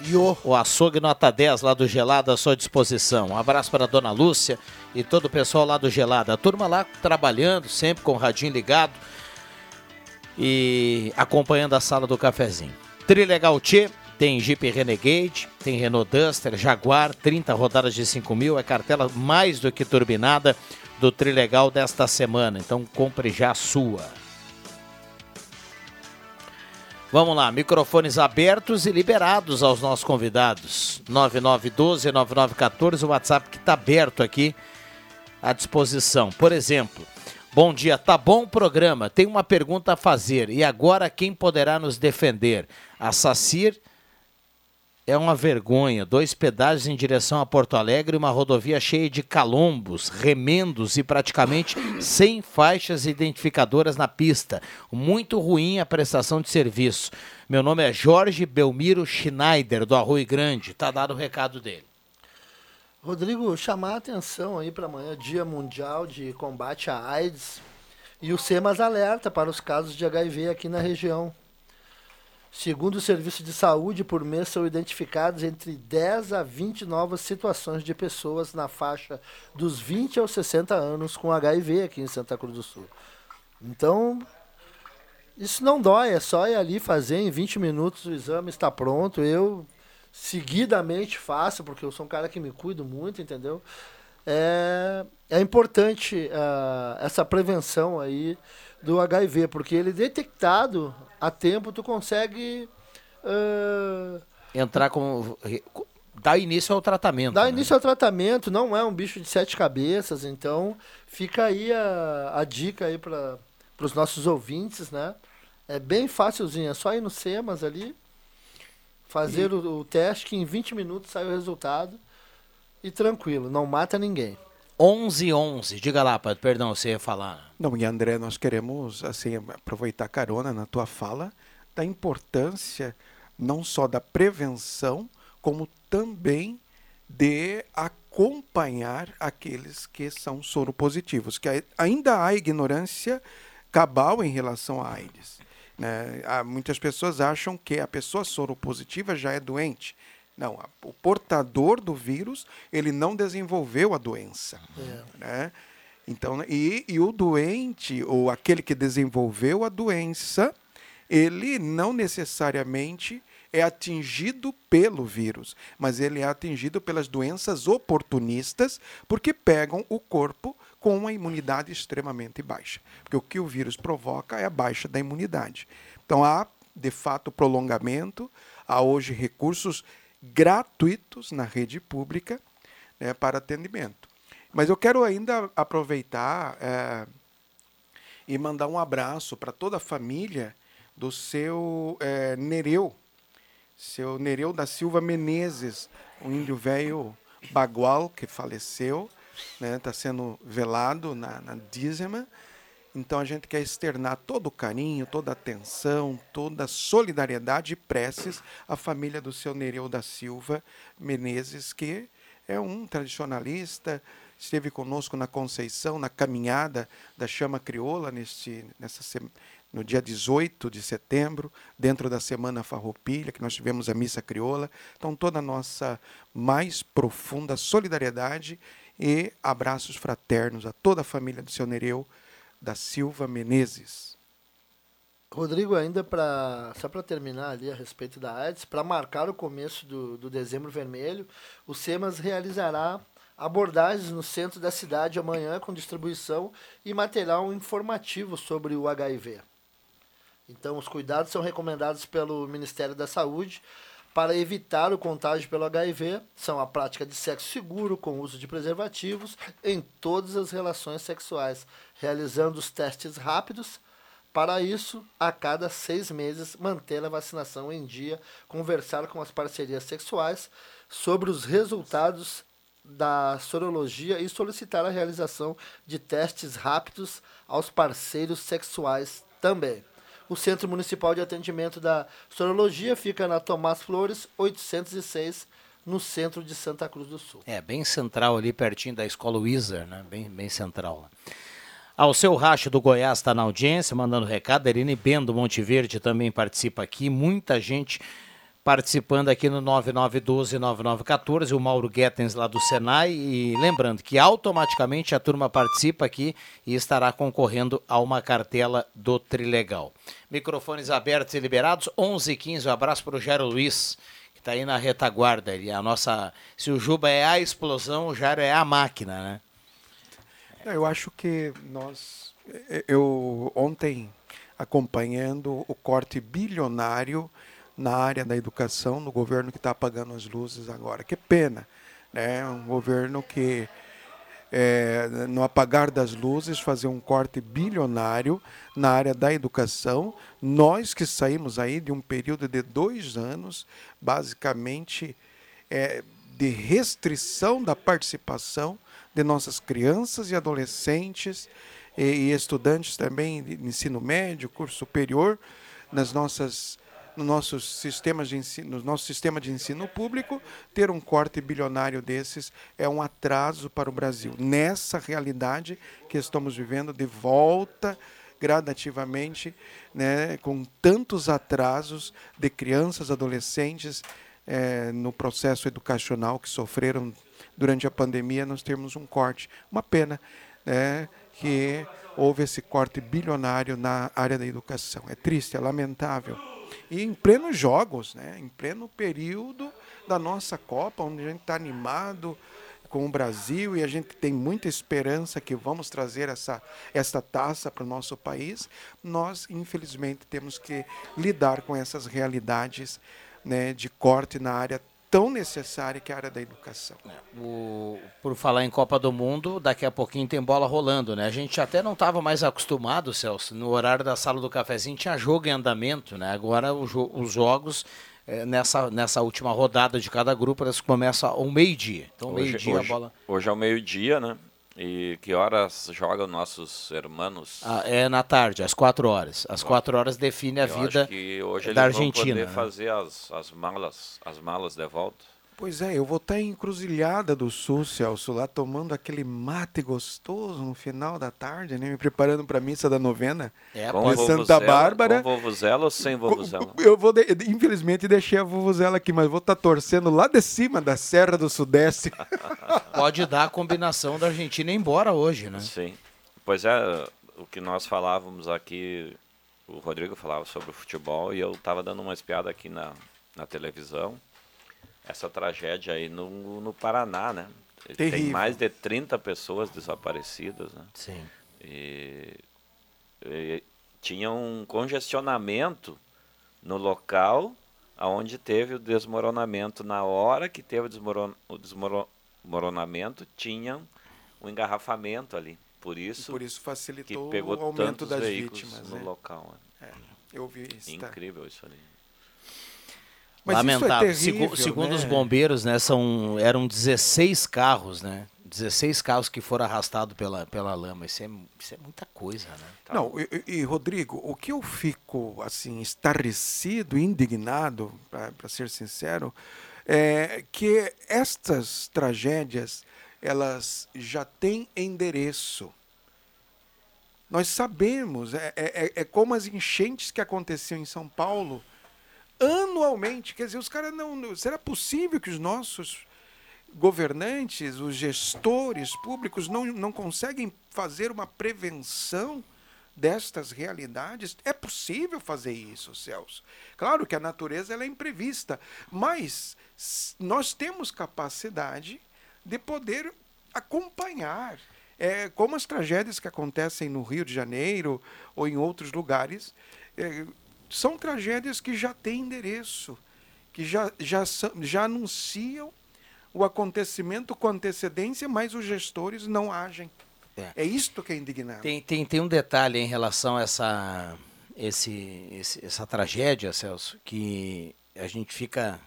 Yo. O açougue nota 10 lá do Gelada à sua disposição. Um abraço para a dona Lúcia e todo o pessoal lá do Gelada. A turma lá trabalhando, sempre com o radinho ligado e acompanhando a sala do cafezinho. Trilegal Tchê, tem Jeep Renegade, tem Renault Duster, Jaguar, 30 rodadas de 5 mil, é cartela mais do que turbinada do Trilegal desta semana. Então compre já a sua. Vamos lá, microfones abertos e liberados aos nossos convidados. 9912-9914, o WhatsApp que está aberto aqui à disposição. Por exemplo, bom dia, tá bom o programa? Tem uma pergunta a fazer. E agora quem poderá nos defender? A Sacir é uma vergonha. Dois pedágios em direção a Porto Alegre uma rodovia cheia de calombos, remendos e praticamente sem faixas identificadoras na pista. Muito ruim a prestação de serviço. Meu nome é Jorge Belmiro Schneider, do Arroio Grande. Tá dado o recado dele. Rodrigo, chamar a atenção aí para amanhã, Dia Mundial de Combate à AIDS. E o SEMAS alerta para os casos de HIV aqui na região. Segundo o Serviço de Saúde, por mês são identificados entre 10 a 20 novas situações de pessoas na faixa dos 20 aos 60 anos com HIV aqui em Santa Cruz do Sul. Então, isso não dói, é só ir ali fazer em 20 minutos o exame está pronto. Eu seguidamente faço, porque eu sou um cara que me cuido muito, entendeu? É, é importante uh, essa prevenção aí do HIV, porque ele detectado a tempo, tu consegue. Uh, Entrar com. Dar início ao tratamento. Dar né? início ao tratamento, não é um bicho de sete cabeças, então fica aí a, a dica aí para os nossos ouvintes, né? É bem fácilzinho, é só ir no SEMAS ali, fazer e... o, o teste, que em 20 minutos sai o resultado e tranquilo, não mata ninguém. 11 11. Diga lá, pai, perdão, você ia falar. Não, e André, nós queremos assim aproveitar carona na tua fala da importância não só da prevenção, como também de acompanhar aqueles que são soropositivos, que ainda há ignorância cabal em relação à AIDS. Né? Há, muitas pessoas acham que a pessoa soropositiva já é doente. Não, o portador do vírus, ele não desenvolveu a doença. É. Né? Então, e, e o doente, ou aquele que desenvolveu a doença, ele não necessariamente é atingido pelo vírus, mas ele é atingido pelas doenças oportunistas, porque pegam o corpo com uma imunidade extremamente baixa. Porque o que o vírus provoca é a baixa da imunidade. Então há, de fato, prolongamento, há hoje recursos gratuitos na rede pública né, para atendimento. Mas eu quero ainda aproveitar é, e mandar um abraço para toda a família do seu é, Nereu, seu Nereu da Silva Menezes, um índio velho bagual que faleceu, está né, tá sendo velado na, na dízima. Então a gente quer externar todo o carinho, toda a atenção, toda a solidariedade e preces à família do seu Nereu da Silva Menezes, que é um tradicionalista, esteve conosco na Conceição, na caminhada da Chama Crioula, neste, nessa, no dia 18 de setembro, dentro da Semana Farroupilha, que nós tivemos a Missa Crioula. Então, toda a nossa mais profunda solidariedade e abraços fraternos a toda a família do seu Nereu da Silva Menezes. Rodrigo, ainda para só para terminar ali a respeito da AIDS, para marcar o começo do, do dezembro vermelho, o SEMAS realizará abordagens no centro da cidade amanhã com distribuição e material informativo sobre o HIV. Então, os cuidados são recomendados pelo Ministério da Saúde para evitar o contágio pelo HIV são a prática de sexo seguro com uso de preservativos em todas as relações sexuais, realizando os testes rápidos. Para isso, a cada seis meses, manter a vacinação em dia, conversar com as parcerias sexuais sobre os resultados da sorologia e solicitar a realização de testes rápidos aos parceiros sexuais também. O Centro Municipal de Atendimento da Sorologia fica na Tomás Flores, 806, no centro de Santa Cruz do Sul. É, bem central ali, pertinho da escola Wizard, né? Bem, bem central lá. Ao seu Racho do Goiás está na audiência, mandando recado. Erine Bendo Monte Verde também participa aqui. Muita gente participando aqui no 9912-9914. O Mauro Guetens lá do Senai. E lembrando que automaticamente a turma participa aqui e estará concorrendo a uma cartela do Trilegal. Microfones abertos e liberados. 11 h 15 Um abraço para o Jairo Luiz que está aí na retaguarda. Ele, é a nossa, se o Juba é a explosão, o Jairo é a máquina, né? Eu acho que nós. Eu ontem acompanhando o corte bilionário na área da educação, no governo que está apagando as luzes agora. Que pena, né? Um governo que é, no apagar das luzes fazer um corte bilionário na área da educação. Nós que saímos aí de um período de dois anos, basicamente é, de restrição da participação de nossas crianças e adolescentes e, e estudantes também de ensino médio, curso superior, nas nossas no nosso sistema de ensino, no nosso sistema de ensino público, ter um corte bilionário desses é um atraso para o Brasil. Nessa realidade que estamos vivendo de volta gradativamente, né, com tantos atrasos de crianças, adolescentes eh, no processo educacional que sofreram durante a pandemia, nós temos um corte. Uma pena né, que houve esse corte bilionário na área da educação. É triste, é lamentável. E em plenos jogos, né, em pleno período da nossa Copa, onde a gente está animado com o Brasil e a gente tem muita esperança que vamos trazer essa, essa taça para o nosso país, nós, infelizmente, temos que lidar com essas realidades né, de corte na área tão necessária que é a área da educação. O, por falar em Copa do Mundo, daqui a pouquinho tem bola rolando, né? A gente até não estava mais acostumado, Celso. No horário da sala do cafezinho tinha jogo em andamento, né? Agora jo os jogos eh, nessa, nessa última rodada de cada grupo eles começam ao meio-dia. Então meio-dia a bola. Hoje é o meio-dia, né? E que horas jogam nossos irmãos? Ah, é na tarde, às quatro horas. Às quatro horas define a Eu vida acho que hoje da eles Argentina. vão poder né? fazer as, as malas, as malas de volta. Pois é, eu vou estar em Encruzilhada do Sul, Celso, lá tomando aquele mate gostoso no final da tarde, né? Me preparando para a missa da novena É, Com de Santa vovuzela- Bárbara. Com vovuzela ou sem vovuzela? Eu vou, de- infelizmente, deixei a vuvuzela aqui, mas vou estar torcendo lá de cima da Serra do Sudeste. (laughs) Pode dar a combinação da Argentina ir embora hoje, né? Sim. Pois é, o que nós falávamos aqui, o Rodrigo falava sobre o futebol e eu estava dando uma espiada aqui na, na televisão. Essa tragédia aí no, no Paraná, né? Tem Terrível. mais de 30 pessoas desaparecidas, né? Sim. E, e tinha um congestionamento no local aonde teve o desmoronamento. Na hora que teve o, desmoron, o desmoro- desmoronamento, tinha um engarrafamento ali. Por isso, Por isso facilitou que pegou o aumento das vítimas. no né? local. né? É, eu vi isso. tá. Incrível isso ali. Mas é Lamentável. Segu- terrível, segundo né? os bombeiros, né, são, eram 16 carros, né? 16 carros que foram arrastados pela, pela lama. Isso é, isso é muita coisa, né? Não, e, e, Rodrigo, o que eu fico assim estarrecido, indignado, para ser sincero, é que estas tragédias elas já têm endereço. Nós sabemos, é, é, é como as enchentes que aconteciam em São Paulo anualmente. Quer dizer, os caras não. Será possível que os nossos governantes, os gestores públicos não, não conseguem fazer uma prevenção destas realidades? É possível fazer isso, Celso. Claro que a natureza ela é imprevista, mas nós temos capacidade de poder acompanhar. É, como as tragédias que acontecem no Rio de Janeiro ou em outros lugares, é, são tragédias que já têm endereço, que já, já, já anunciam o acontecimento com antecedência, mas os gestores não agem. É. É isto que é indignante. Tem, tem, tem um detalhe em relação a essa, esse, esse- essa tragédia, Celso, que a gente fica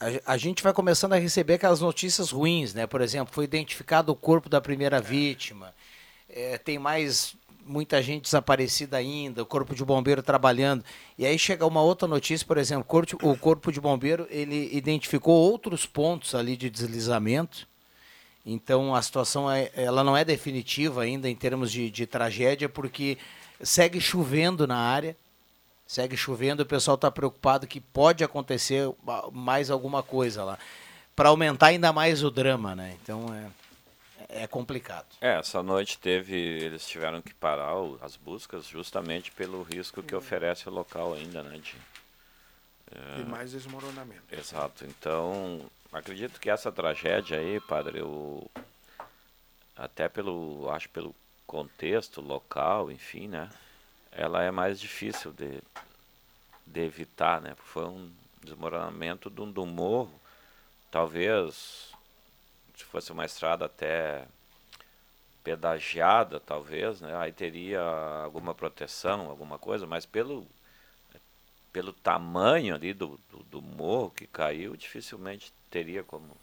a, a gente vai começando a receber aquelas notícias ruins, né? Por exemplo, foi identificado o corpo da primeira vítima, é, tem mais muita gente desaparecida ainda, o corpo de bombeiro trabalhando. E aí chega uma outra notícia, por exemplo, o corpo de bombeiro ele identificou outros pontos ali de deslizamento. Então a situação é, ela não é definitiva ainda em termos de, de tragédia, porque segue chovendo na área. Segue chovendo, o pessoal está preocupado que pode acontecer ma- mais alguma coisa lá. Para aumentar ainda mais o drama, né? Então é, é complicado. É, essa noite teve, eles tiveram que parar o- as buscas justamente pelo risco que oferece o local ainda, né? De, é, E mais desmoronamento. Exato. Então, acredito que essa tragédia aí, padre, eu até pelo, acho pelo contexto local, enfim, né? Ela é mais difícil de, de evitar, né? Foi um desmoronamento de um, de um morro, talvez se fosse uma estrada até pedagiada, talvez, né? Aí teria alguma proteção, alguma coisa, mas pelo pelo tamanho ali do, do, do morro que caiu, dificilmente teria como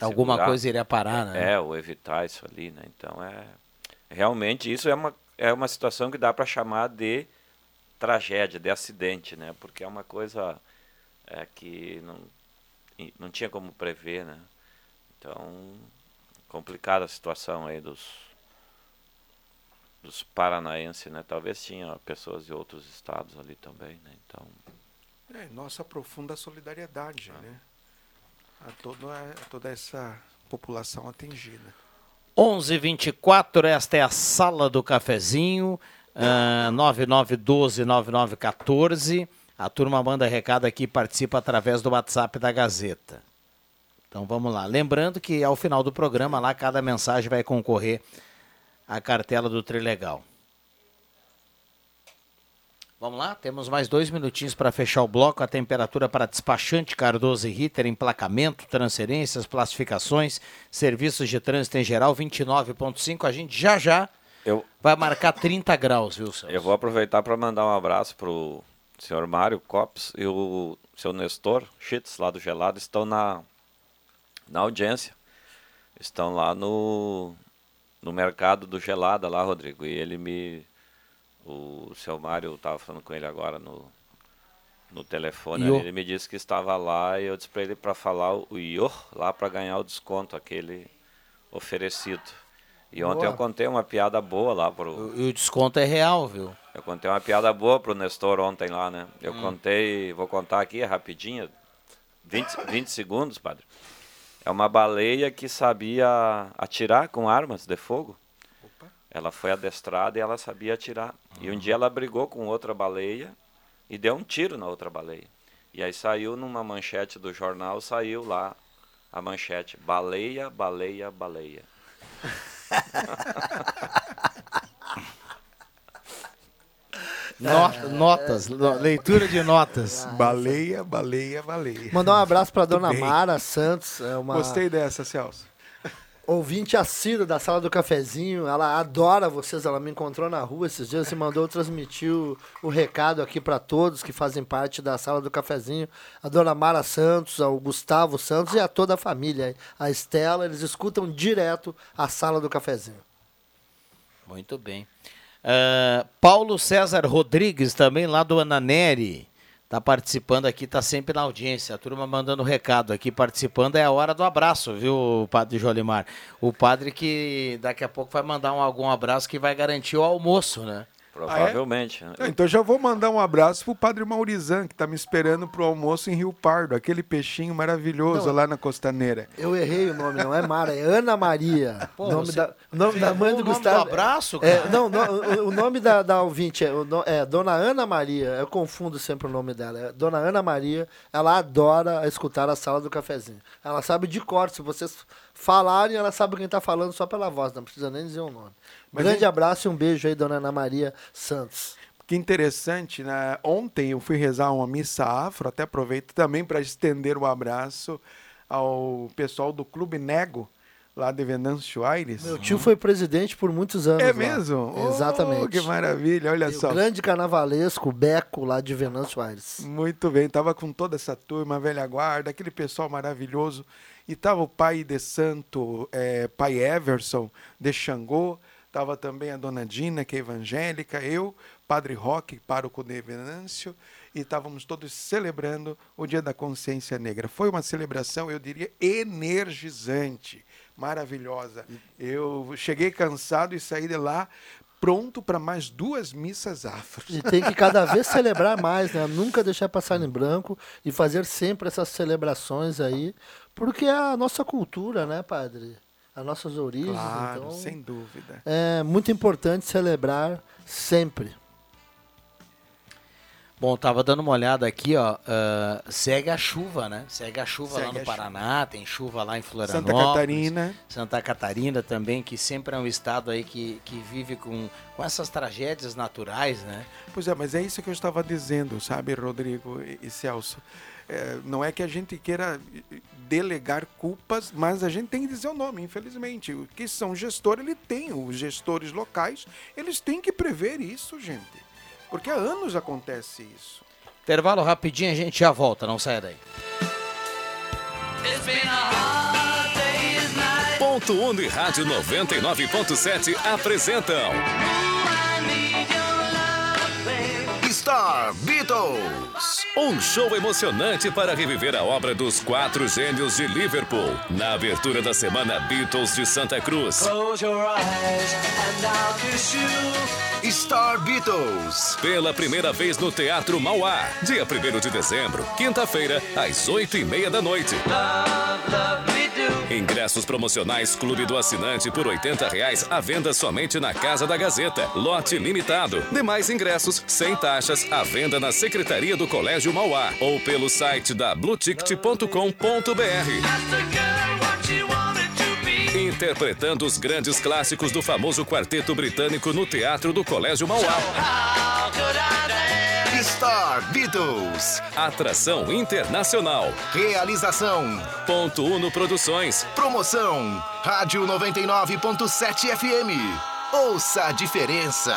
Alguma segurar. coisa iria parar, né? É, ou evitar isso ali, né? Então é realmente isso é uma é uma situação que dá para chamar de tragédia, de acidente, né? Porque é uma coisa é, que não não tinha como prever, né? Então complicada a situação aí dos dos paranaenses, né? Talvez tinha pessoas de outros estados ali também, né? Então É, nossa profunda solidariedade, Ah. né? A, todo, a toda essa população atingida. 11:24 esta é a sala do cafezinho, ah, 99129914. A turma manda recado aqui, participa através do WhatsApp da Gazeta. Então vamos lá. Lembrando que ao final do programa lá cada mensagem vai concorrer à cartela do Trilegal. Vamos lá, temos mais dois minutinhos para fechar o bloco. A temperatura para despachante Cardoso e Ritter, emplacamento, transferências, classificações, serviços de trânsito em geral, 29,5. A gente já já Eu- vai marcar 30 graus, viu, Celso? Eu vou aproveitar para mandar um abraço pro senhor Mário Copes e o seu Nestor Chits, lá do Gelado, estão na, na audiência. Estão lá no, no mercado do Gelada, lá, Rodrigo. E ele me. O seu Mário, eu estava falando com ele agora no, no telefone. Ali, Ele me disse que estava lá e eu disse para ele para falar o IOR lá para ganhar o desconto, aquele oferecido. E ontem Boa. eu contei uma piada boa lá pro. E o desconto é real, viu? Eu contei uma piada boa pro Nestor ontem lá, né? Eu Hum. contei, vou contar aqui rapidinho, 20, 20 segundos, padre. É uma baleia que sabia atirar com armas de fogo. Ela foi adestrada e ela sabia atirar. E um dia ela brigou com outra baleia e deu um tiro na outra baleia. E aí saiu numa manchete do jornal, saiu lá a manchete: baleia, baleia, baleia. (laughs) Not- notas, no- leitura de notas. (laughs) Baleia, baleia, baleia. Mandar um abraço para dona bem. Mara Santos. É uma Gostei dessa, Celso. ouvinte assídua da sala do cafezinho. Ela adora vocês. Ela me encontrou na rua esses dias e mandou transmitir o, o recado aqui para todos que fazem parte da sala do cafezinho. A dona Mara Santos, ao Gustavo Santos e a toda a família. A Estela, eles escutam direto a sala do cafezinho. Muito bem. Ah, Paulo César Rodrigues, também lá do Ananeri, está participando aqui, está sempre na audiência. A turma mandando recado aqui, participando. É a hora do abraço, viu, padre Jolimar? O padre que daqui a pouco vai mandar um, algum abraço que vai garantir o almoço, né? Provavelmente. Ah, Então já vou mandar um abraço pro Padre Maurizan, que tá me esperando pro almoço em Rio Pardo, aquele peixinho maravilhoso Não, lá na costaneira. Eu errei o nome, não é Mara, é Ana Maria. Pô, nome, você da, nome da mãe do Gustavo. do abraço, É, cara? não, não, o, o nome da, da ouvinte é, é Dona Ana Maria. Eu confundo sempre o nome dela. É Dona Ana Maria. Ela adora escutar a sala do cafezinho. Ela sabe de cor. Se vocês falarem, ela sabe quem tá falando só pela voz. Não precisa nem dizer o nome. Mas, Grande gente- abraço e um beijo aí, Dona Ana Maria Santos. Que interessante, né? Ontem eu fui rezar uma missa afro, até aproveito também para estender um abraço ao pessoal do Clube Nego, lá de Venâncio Aires. Meu tio foi presidente por muitos anos. É lá. mesmo? Oh, Exatamente. que maravilha, olha E só. O grande carnavalesco, o Beco, lá de Venâncio Aires. Muito bem, tava com toda essa turma, velha guarda, aquele pessoal maravilhoso. E tava o pai de santo, eh, pai Everson, de Xangô. Tava também a dona Dina, que é evangélica, eu, padre Roque, pároco de Venâncio. E estávamos todos celebrando o Dia da Consciência Negra. Foi uma celebração, eu diria, energizante, maravilhosa. Eu cheguei cansado e saí de lá pronto para mais duas missas afro. E tem que cada vez (laughs) celebrar mais, né? Nunca deixar passar em branco e fazer sempre essas celebrações aí, porque é a nossa cultura, né, padre? As nossas origens. Claro, então, sem dúvida. É muito importante celebrar sempre. Bom, tava dando uma olhada aqui, ó. ah, segue a chuva, né? Segue a chuva lá Segue no a Paraná, tem chuva lá em Florianópolis. Santa Catarina. Santa Catarina também, que sempre é um estado aí que, que vive com, com essas tragédias naturais, né? Pois é, mas é isso que eu estava dizendo, sabe, Rodrigo e, e Celso? É, não é que a gente queira delegar culpas, mas a gente tem que dizer o nome, infelizmente. O que são gestor, ele tem, os gestores locais, eles têm que prever isso, gente. Porque há anos acontece isso. Intervalo rapidinho, a gente já volta, não saia daí. Ponto 1 e Rádio 99.7 apresentam Star Beatles. Um show emocionante para reviver a obra dos quatro gênios de Liverpool na abertura da semana Beatles de Santa Cruz. Star Beatles. Pela primeira vez no Teatro Mauá, dia 1 de dezembro, quinta-feira, às 8 e meia da noite. Ingressos promocionais Clube do Assinante por 80 reais à venda somente na Casa da Gazeta. Lote limitado. Demais ingressos sem taxas à venda na Secretaria do Colégio Mauá ou pelo site da blueticket.com.br. Interpretando os grandes clássicos do famoso quarteto britânico no Teatro do Colégio Mauá. Star Beatles. Atração internacional. Realização. Ponto Uno Produções. Promoção. Rádio 99.7 FM. Ouça a diferença.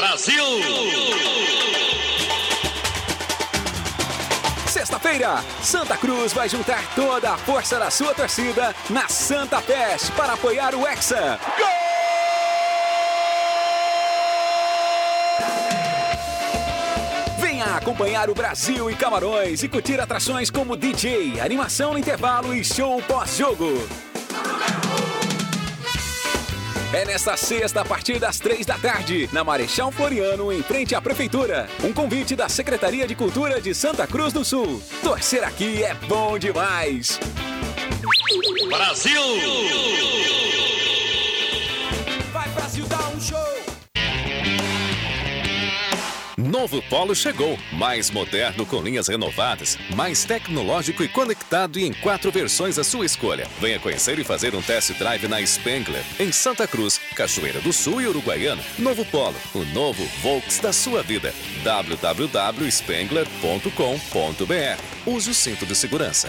Brasil! Sexta-feira, Santa Cruz vai juntar toda a força da sua torcida na Santa Peste para apoiar o Hexa. Venha acompanhar o Brasil e Camarões e curtir atrações como DJ, animação no intervalo e show pós-jogo. É nesta sexta, a partir das três da tarde, na Marechal Floriano, em frente à Prefeitura. Um convite da Secretaria de Cultura de Santa Cruz do Sul. Torcer aqui é bom demais. Brasil! Novo Polo chegou, mais moderno com linhas renovadas, mais tecnológico e conectado e em quatro versões à sua escolha. Venha conhecer e fazer um test drive na Spengler, em Santa Cruz, Cachoeira do Sul e Uruguaiana. Novo Polo, o novo Volks da sua vida. www.spengler.com.br. Use o cinto de segurança.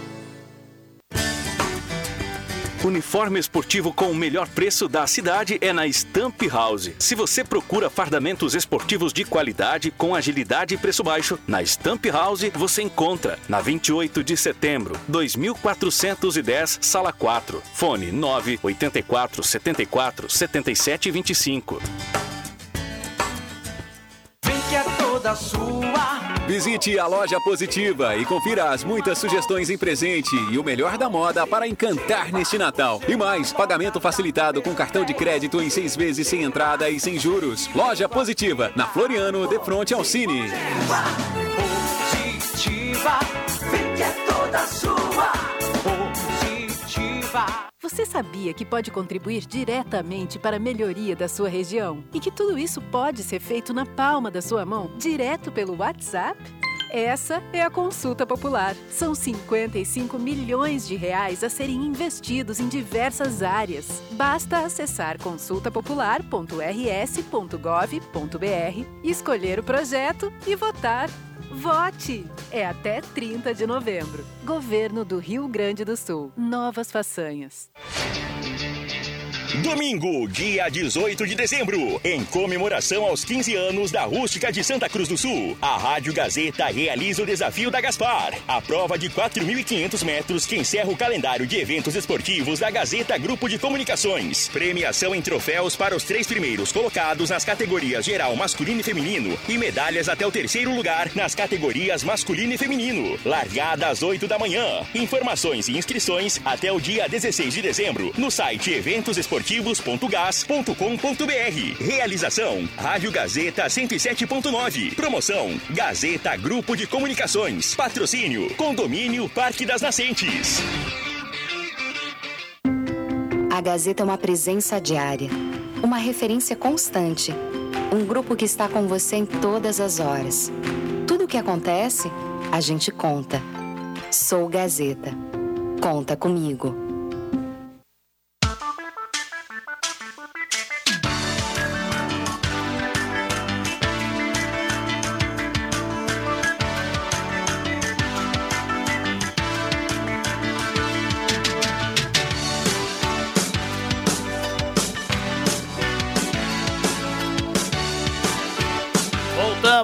Uniforme esportivo com o melhor preço da cidade é na Stamp House. Se você procura fardamentos esportivos de qualidade, com agilidade e preço baixo, na Stamp House você encontra na 28 de setembro, 2410, sala 4. Fone 9 84 74 77 25. Vem que é toda sua. Visite a loja positiva e confira as muitas sugestões em presente e o melhor da moda para encantar neste Natal. E mais, pagamento facilitado com cartão de crédito em seis vezes sem entrada e sem juros. Loja positiva, na Floriano, de frente ao Cine. Positiva. É toda sua. Positiva. Você sabia que pode contribuir diretamente para a melhoria da sua região? E que tudo isso pode ser feito na palma da sua mão, direto pelo WhatsApp? Essa é a consulta popular. São 55 milhões de reais a serem investidos em diversas áreas. Basta acessar consultapopular.rs.gov.br, escolher o projeto e votar. Vote! É até 30 de novembro. Governo do Rio Grande do Sul. Novas façanhas. Domingo, dia 18 de dezembro, em comemoração aos 15 anos da Rústica de Santa Cruz do Sul, a Rádio Gazeta realiza o desafio da Gaspar, a prova de 4.500 metros que encerra o calendário de eventos esportivos da Gazeta Grupo de Comunicações. Premiação em troféus para os três primeiros colocados nas categorias geral masculino e feminino e medalhas até o terceiro lugar nas categorias masculino e feminino. Largada às 8 da manhã. Informações e inscrições até o dia 16 de dezembro no site eventosesportivos.gas.com.br. Realização: Rádio Gazeta 107.9. Promoção: Gazeta Grupo de Comunicações. Patrocínio: Condomínio Parque das Nascentes. A Gazeta é uma presença diária, uma referência constante, um grupo que está com você em todas as horas. Tudo o que acontece, a gente conta. Sou Gazeta. Conta comigo.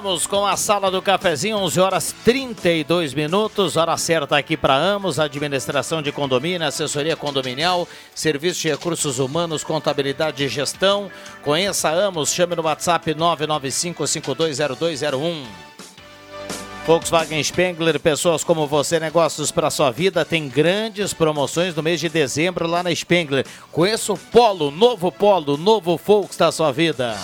Voltamos com a sala do cafezinho, 11 horas 32 minutos, hora certa aqui para Amos, administração de condomínio, assessoria condominial, serviço de recursos humanos, contabilidade e gestão. Conheça Amos, chame no WhatsApp 995520201. Volkswagen Spengler, pessoas como você, negócios para sua vida, tem grandes promoções no mês de dezembro lá na Spengler. Conheça o Polo, novo Polo, novo Volks da sua vida.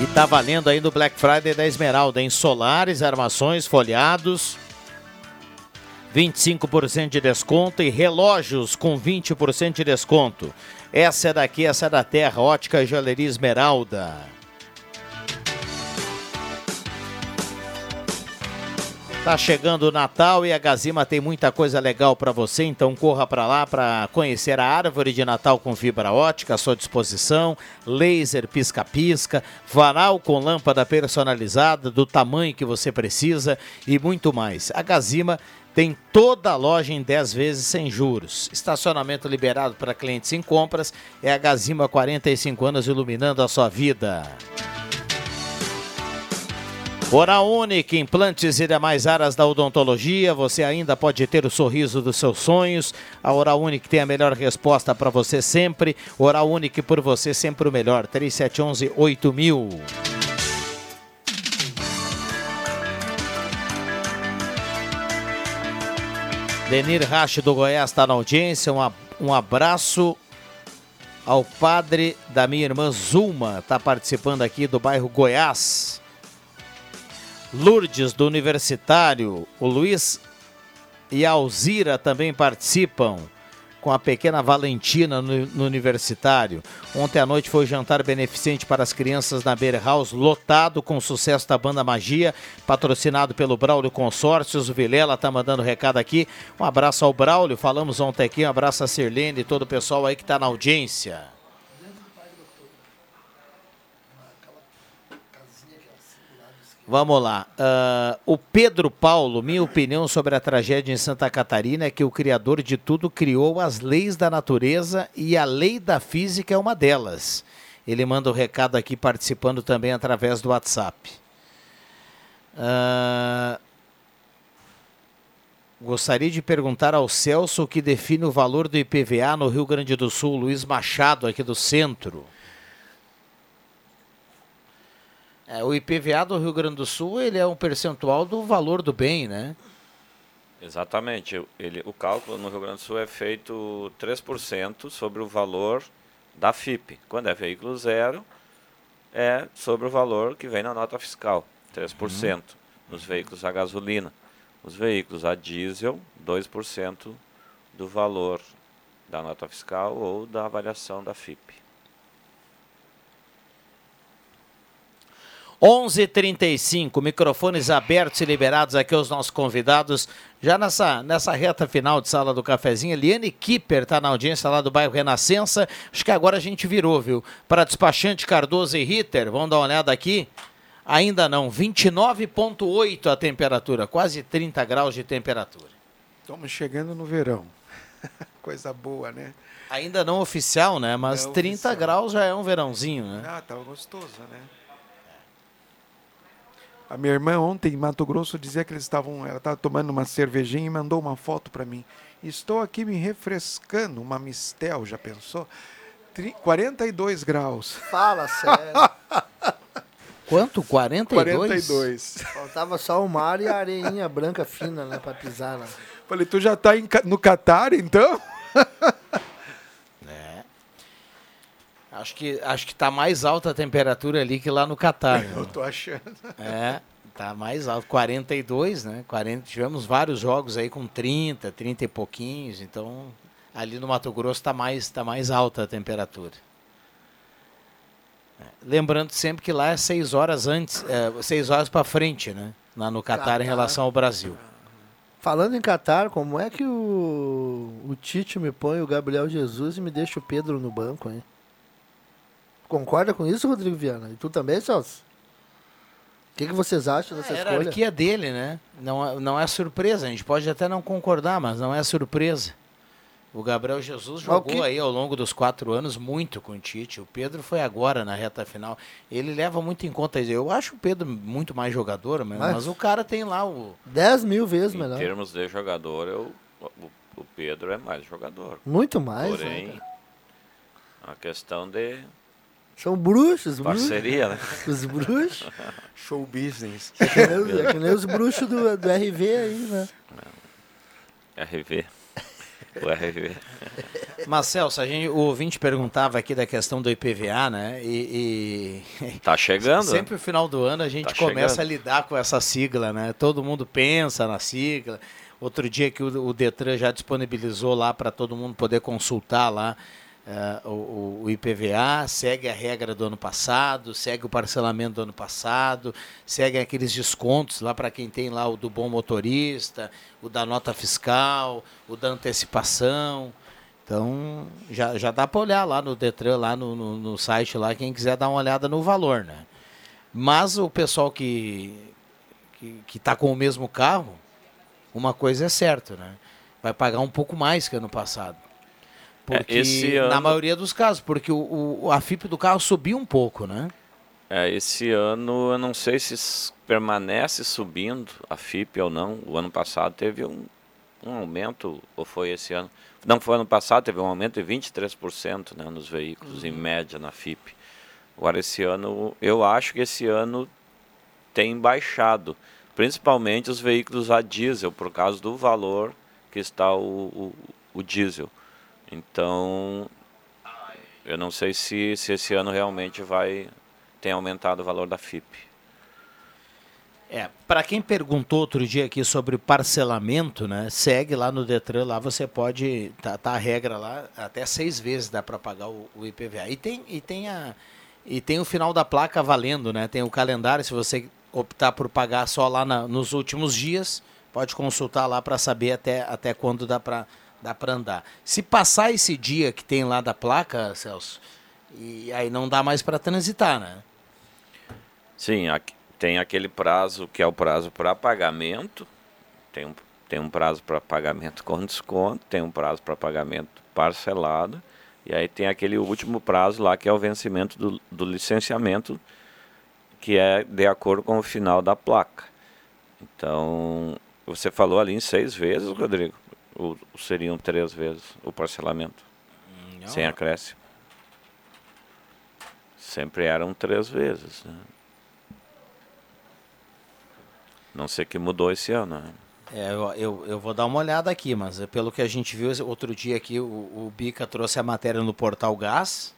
E tá valendo aí no Black Friday da Esmeralda, em solares, armações, folhados. 25% de desconto e relógios com 20% de desconto. Essa é daqui, essa é da Terra, Ótica Joalheria Esmeralda. Tá chegando o Natal e a Gazima tem muita coisa legal para você, então corra para lá para conhecer a árvore de Natal com fibra ótica à sua disposição, laser pisca-pisca, varal com lâmpada personalizada do tamanho que você precisa e muito mais. A Gazima tem toda a loja em 10 vezes sem juros. Estacionamento liberado para clientes em compras. É a Gazima 45 anos iluminando a sua vida. Oral Unique, implantes e demais áreas da odontologia, você ainda pode ter o sorriso dos seus sonhos. A Oral Unique tem a melhor resposta para você sempre. Oral Unique por você sempre o melhor. 3711 8000. Denir Rache do Goiás está na audiência. Um, um abraço ao padre da minha irmã Zulma, está participando aqui do bairro Goiás. Lourdes do Universitário, o Luiz e a Alzira também participam com a pequena Valentina no, no, Universitário. Ontem à noite foi jantar beneficente para as crianças na Beer House, lotado com o sucesso da banda Magia, patrocinado pelo Braulio Consórcios. O Vilela tá mandando recado aqui. Um abraço ao Braulio, falamos ontem aqui. Um abraço a Sirlene e todo o pessoal aí que está na audiência. Vamos lá. Uh, o Pedro Paulo, minha opinião sobre a tragédia em Santa Catarina é que o Criador de tudo criou as leis da natureza e a lei da física é uma delas. Ele manda o um recado aqui participando também através do WhatsApp. Uh, gostaria de perguntar ao Celso o que define o valor do IPVA no Rio Grande do Sul, Luiz Machado, aqui do centro. É, o IPVA do Rio Grande do Sul ele é um percentual do valor do bem, né? Exatamente. Ele, o cálculo no Rio Grande do Sul é feito 3% sobre o valor da FIP. Quando é veículo zero, é sobre o valor que vem na nota fiscal, 3%. Uhum. Nos veículos a gasolina. Os veículos a diesel, 2% do valor da nota fiscal ou da avaliação da FIP. 11:35 microfones abertos e liberados aqui aos nossos convidados. Já nessa, nessa reta final de sala do cafezinho, Eliane Kipper está na audiência lá do bairro Renascença. Acho que agora a gente virou, viu? Para despachante Cardoso e Ritter, vamos dar uma olhada aqui. Ainda não, 29,8 a temperatura, quase 30 graus de temperatura. Estamos chegando no verão. (laughs) Coisa boa, né? Ainda não oficial, né? Mas é 30 oficial. graus já é um verãozinho, né? Ah, tá gostoso, né? A minha irmã ontem em Mato Grosso dizia que eles estavam, ela estava tomando uma cervejinha e mandou uma foto para mim. Estou aqui me refrescando, uma mistel, já pensou? 42 graus. Fala sério. (laughs) Quanto? 42? 42. Faltava só o mar e a areinha branca fina, né, para pisar lá. Falei, tu já está no Catar, então? (laughs) Acho que acho que está mais alta a temperatura ali que lá no Catar. (laughs) Eu tô achando. É, tá mais alto, 42, né? 40, tivemos vários jogos aí com 30, 30 e pouquinhos, então ali no Mato Grosso está mais tá mais alta a temperatura. É, lembrando sempre que lá é seis horas antes, é, seis horas para frente, né? Lá no Catar, Catar em relação ao Brasil. Falando em Catar, como é que o, o Tite me põe o Gabriel Jesus e me deixa o Pedro no banco, hein? Concorda com isso, Rodrigo Viana? E tu também, Celso? O que, que vocês acham dessa é, escolha? A hierarquia dele, né? Não, é, não é surpresa. A gente pode até não concordar, mas não é surpresa. O Gabriel Jesus jogou que... aí ao longo dos quatro anos muito com o Tite. O Pedro foi agora na reta final. Ele leva muito em conta. Eu acho o Pedro muito mais jogador, mas, mas o cara tem lá o. 10 mil vezes em melhor. Em termos de jogador, eu, o, o Pedro é mais jogador. Muito mais. Porém, né, a questão de são bruxos, Parceria, bruxos. né? Os bruxos. (laughs) Show business. É que, nem, é que nem os bruxos do, do RV aí, né? RV. O RV. Marcel, a gente, o ouvinte perguntava aqui da questão do IPVA, né? E. e (laughs) tá chegando. Sempre no final do ano a gente tá começa chegando. a lidar com essa sigla, né? Todo mundo pensa na sigla. Outro dia que o, o Detran já disponibilizou lá para todo mundo poder consultar lá Uh, o, o, IPVA segue a regra do ano passado, segue o parcelamento do ano passado, segue aqueles descontos lá para quem tem lá o do bom motorista, o da nota fiscal, o da antecipação. Então já, já dá para olhar lá no Detran, lá no, no, no, site lá, quem quiser dar uma olhada no valor, né? Mas o pessoal que que está com o mesmo carro, uma coisa é certa, né? Vai pagar um pouco mais que ano passado. É, porque, esse ano... Na maioria dos casos, porque o, o, a FIP do carro subiu um pouco, né? É, esse ano eu não sei se permanece subindo a FIP ou não. O ano passado teve um, um aumento, ou foi esse ano? Não, foi ano passado, teve um aumento de 23% né, nos veículos, uhum. em média, na FIP. Agora, esse ano, eu acho que esse ano tem baixado, principalmente os veículos a diesel, por causa do valor que está o, o, o diesel. Então, eu não sei se, se esse ano realmente vai ter aumentado o valor da FIP. É, para quem perguntou outro dia aqui sobre parcelamento, né? Segue lá no Detran, lá você pode. Tá, tá a regra lá, até seis vezes dá para pagar o, o, IPVA. E tem, e, tem a, e tem o final da placa valendo, né? Tem o calendário, se você optar por pagar só lá na, nos últimos dias, pode consultar lá para saber até, até quando dá para dá andar. Se passar esse dia que tem lá da placa, Celso, e aí não dá mais para transitar, né? Sim, aqui, tem aquele prazo que é o prazo para pagamento, tem um, tem um prazo para pagamento com desconto, tem um prazo para pagamento parcelado, e aí tem aquele último prazo lá que é o vencimento do, do licenciamento, que é de acordo com o final da placa. Então, você falou ali em seis vezes, Rodrigo, ou seriam três vezes o parcelamento, Não. sem acréscimo. Sempre eram três vezes, né? Não sei que mudou esse ano. Né? É, eu, eu, eu, vou dar uma olhada aqui, mas pelo que a gente viu outro dia aqui, o, o Bica trouxe a matéria no portal Gás.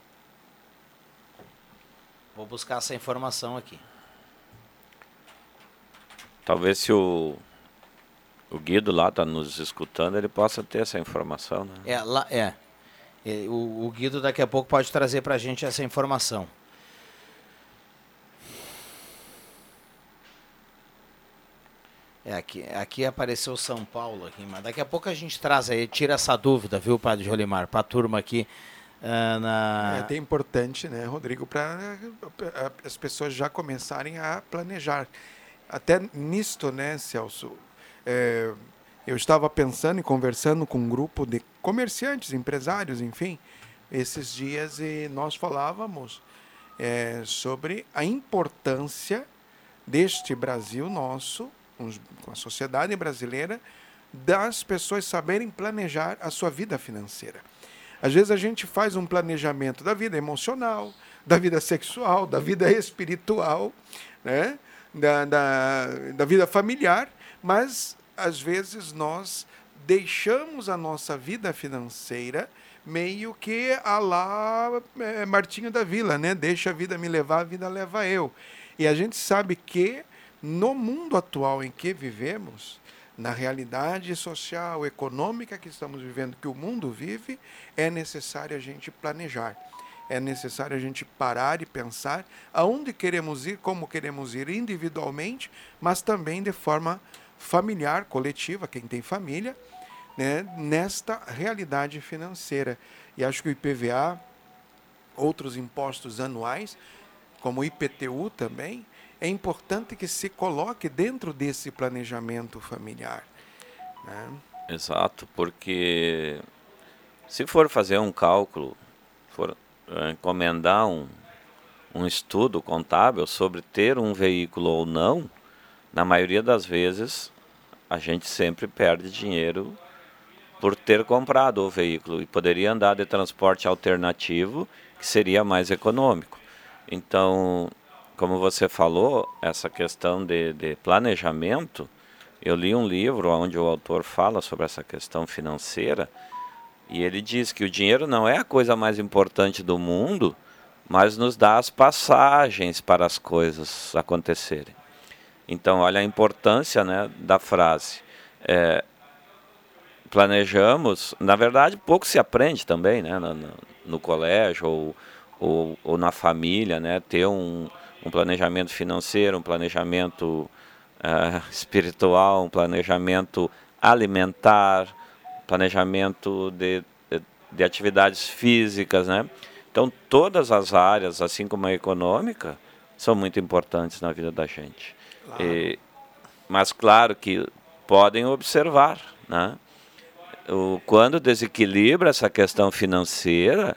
Vou buscar essa informação aqui. Talvez se o, o Guido lá está nos escutando, ele possa ter essa informação. Né? É, lá, é. O, o Guido daqui a pouco pode trazer para a gente essa informação. É, aqui, aqui apareceu São Paulo, aqui, mas daqui a pouco a gente traz aí, tira essa dúvida, viu, Padre Jolimar, para a turma aqui. Uh, na... É até importante, né, Rodrigo, para as pessoas já começarem a planejar. Até nisto, né, Celso, é, eu estava pensando e conversando com um grupo de comerciantes, empresários, enfim, esses dias e nós falávamos é, sobre a importância deste Brasil nosso com a sociedade brasileira das pessoas saberem planejar a sua vida financeira. Às vezes a gente faz um planejamento da vida emocional, da vida sexual, da vida espiritual, né? da, da, da vida familiar, mas às vezes nós deixamos a nossa vida financeira meio que a lá é, Martinho da Vila, né? Deixa a vida me levar, a vida leva eu. E a gente sabe que no mundo atual em que vivemos, na realidade social, econômica que estamos vivendo, que o mundo vive, é necessário a gente planejar. É necessário a gente parar e pensar aonde queremos ir, como queremos ir individualmente, mas também de forma familiar, coletiva, quem tem família, né, nesta realidade financeira. E acho que o IPVA, outros impostos anuais, como o IPTU também, é importante que se coloque dentro desse planejamento familiar. Né? Exato, porque se for fazer um cálculo, for eh, encomendar um, um estudo contábil sobre ter um veículo ou não, na maioria das vezes a gente sempre perde dinheiro por ter comprado o veículo e poderia andar de transporte alternativo que seria mais econômico. Então, como você falou, essa questão de, de planejamento, eu li um livro onde o autor fala sobre essa questão financeira e ele diz que o dinheiro não é a coisa mais importante do mundo, mas nos dá as passagens para as coisas acontecerem. Então, olha a importância né, da frase. É, planejamos, na verdade, pouco se aprende também né, no, no colégio ou, ou, ou, na família, né, ter um, um planejamento financeiro, um planejamento uh, espiritual, um planejamento alimentar, planejamento de, de, de, atividades físicas, né? Então, todas as áreas, assim como a econômica, são muito importantes na vida da gente. Claro. E, mas, claro que podem observar, né? O, quando desequilibra essa questão financeira,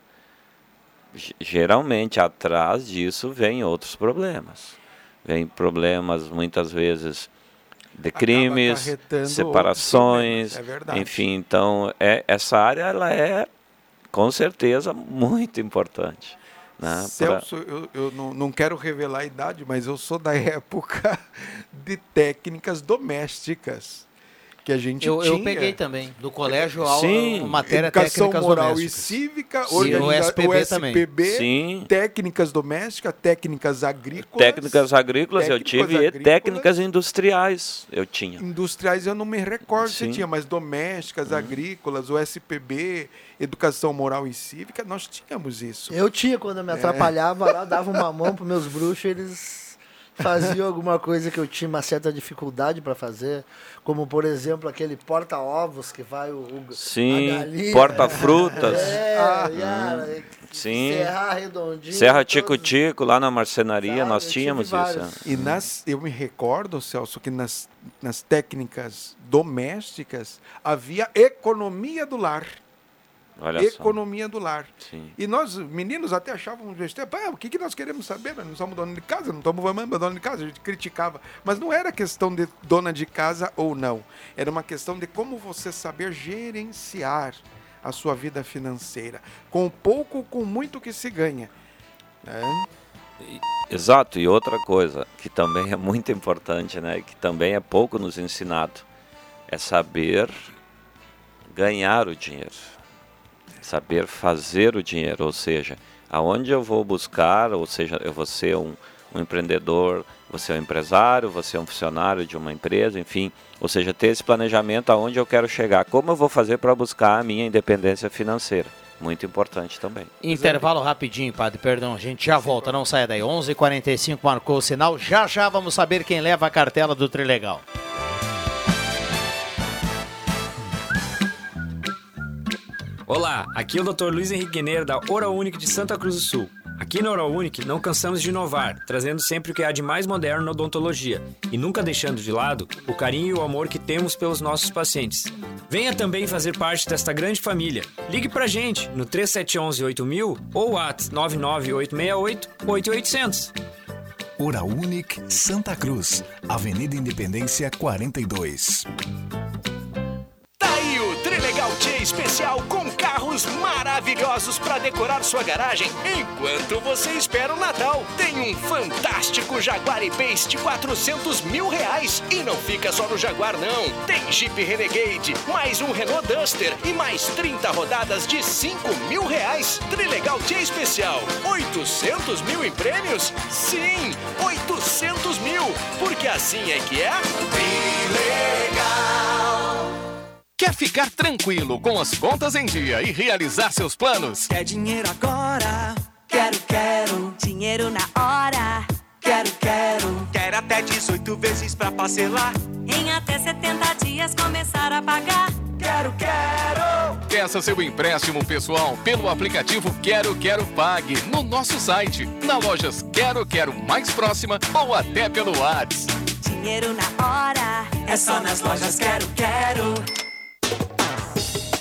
geralmente atrás disso vem outros problemas. Vem problemas muitas vezes de crimes, separações, é enfim, então é, essa área ela é com certeza muito importante. Né, Celso, pra... eu, eu não, não quero revelar a idade, mas eu sou da (laughs) época de técnicas domésticas que a gente Eu, tinha. eu peguei também, do colégio, aula, Sim. matéria Educação técnicas moral domésticas. e cívica, Sim, organiza- o SPB. SPB, Sim. técnicas domésticas, técnicas agrícolas. Técnicas agrícolas eu técnicas tive e agrícolas. técnicas industriais eu tinha. Industriais eu não me recordo se Sim. tinha, mas domésticas, agrícolas, o SPB, educação moral e cívica, nós tínhamos isso. Eu tinha, quando eu me É. atrapalhava lá, dava uma mão pros meus bruxos, eles faziam alguma coisa que eu tinha uma certa dificuldade para fazer, como por exemplo aquele porta-ovos que vai o, o Sim, porta-frutas. É, Ah. cara, Sim. serrar redondinho. Serra Tico Tico, lá na marcenaria, nós tínhamos isso. vários. E nas, eu me recordo, Celso, que nas, nas técnicas domésticas havia economia do lar. Olha só. economia do lar. Sim. E nós, meninos, até achávamos besteira. O que, que nós queremos saber? Nós não somos dona de casa, não estamos mamando dona de casa. A gente criticava. Mas não era questão de dona de casa ou não. Era uma questão de como você saber gerenciar a sua vida financeira. Com pouco ou com muito que se ganha. né? Exato, e outra coisa que também é muito importante, né, que também é pouco nos ensinado, é saber ganhar o dinheiro. Saber fazer o dinheiro, ou seja, aonde eu vou buscar, ou seja, eu vou ser um, um empreendedor, você é um empresário, você é um funcionário de uma empresa, enfim, ou seja, ter esse planejamento aonde eu quero chegar, como eu vou fazer para buscar a minha independência financeira. Muito importante também. Intervalo rapidinho, padre, perdão, a gente já volta, não saia daí. 11:45 h 45 marcou o sinal, já já vamos saber quem leva a cartela do Trilegal. Olá, aqui é o Dr. Luiz Henrique Guineiro da Oral Unique de Santa Cruz do Sul. Aqui na Oral Unique não cansamos de inovar, trazendo sempre o que há de mais moderno na odontologia e nunca deixando de lado o carinho e o amor que temos pelos nossos pacientes. Venha também fazer parte desta grande família. Ligue pra gente no 3711 8000 ou at 99868 8800. Oral Unique Santa Cruz, Avenida Independência 42. Tá aí o Trilegal T especial com maravilhosos para decorar sua garagem enquanto você espera o Natal. Tem um fantástico Jaguar E-Pace de 400 mil reais. E não fica só no Jaguar, não. Tem Jeep Renegade, mais um Renault Duster e mais 30 rodadas de 5 mil reais. Trilegal T especial. 800 mil em prêmios? Sim, 800 mil. Porque assim é que é. Trilegal. Quer ficar tranquilo com as contas em dia e realizar seus planos? Quer dinheiro agora? Quero, quero. Dinheiro na hora? Quero, quero. Quero até 18 vezes pra parcelar. Em até 70 dias começar a pagar. Quero, quero. Peça seu empréstimo pessoal pelo aplicativo Quero Quero Pague no nosso site, na lojas Quero Quero mais próxima ou até pelo WhatsApp. Dinheiro na hora. É só nas lojas Quero, quero.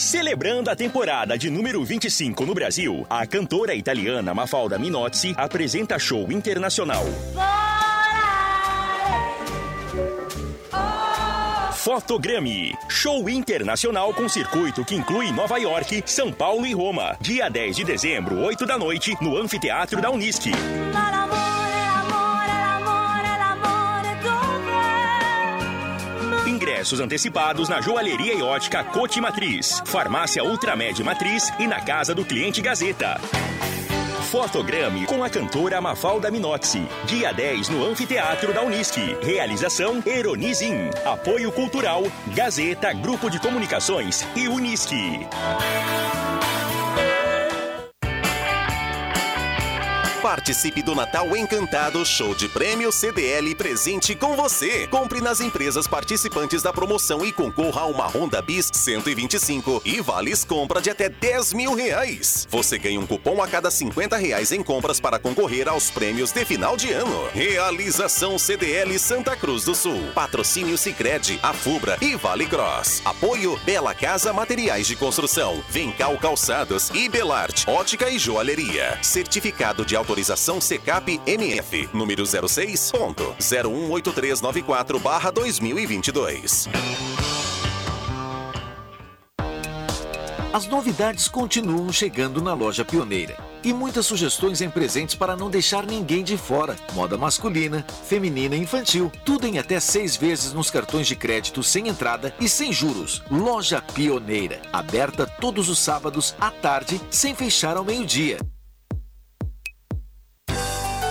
Celebrando a temporada de número 25 no Brasil, a cantora italiana Mafalda Minozzi apresenta show internacional. Fotograme, show internacional com circuito que inclui Nova York, São Paulo e Roma. Dia 10 de dezembro, 8 da noite, no Anfiteatro da Unisc. Ingressos antecipados na Joalheria e Ótica Cote Matriz, Farmácia Ultramed Matriz e na Casa do Cliente Gazeta. Fotograme com a cantora Mafalda Minozzi. Dia 10 no Anfiteatro da Unisc. Realização Eronizim. Apoio Cultural, Gazeta, Grupo de Comunicações e Unisc. Participe do Natal Encantado Show de Prêmio CDL presente com você. Compre nas empresas participantes da promoção e concorra a uma Honda Bis 125 e vales compra de até 10 mil reais. Você ganha um cupom a cada 50 reais em compras para concorrer aos prêmios de final de ano. Realização CDL Santa Cruz do Sul. Patrocínio Sicredi, Afubra e Vale Cross. Apoio Bela Casa Materiais de Construção, Vencal Calçados e Belarte Ótica e Joalheria. Certificado de autorização CECAP MF, número 06.018394/2022. As novidades continuam chegando na loja pioneira. E muitas sugestões em presentes para não deixar ninguém de fora. Moda masculina, feminina e infantil. Tudo em até seis vezes nos cartões de crédito sem entrada e sem juros. Loja Pioneira. Aberta todos os sábados à tarde, sem fechar ao meio-dia.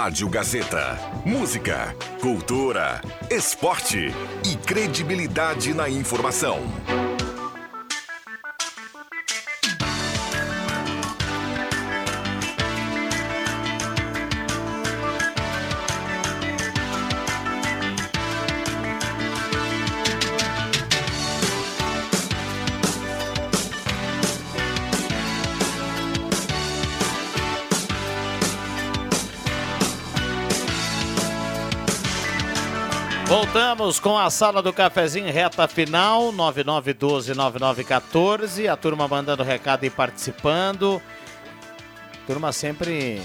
Rádio Gazeta. Música, cultura, esporte e credibilidade na informação. Voltamos com a sala do cafezinho reta final, 9912-9914. A turma mandando recado e participando. Turma sempre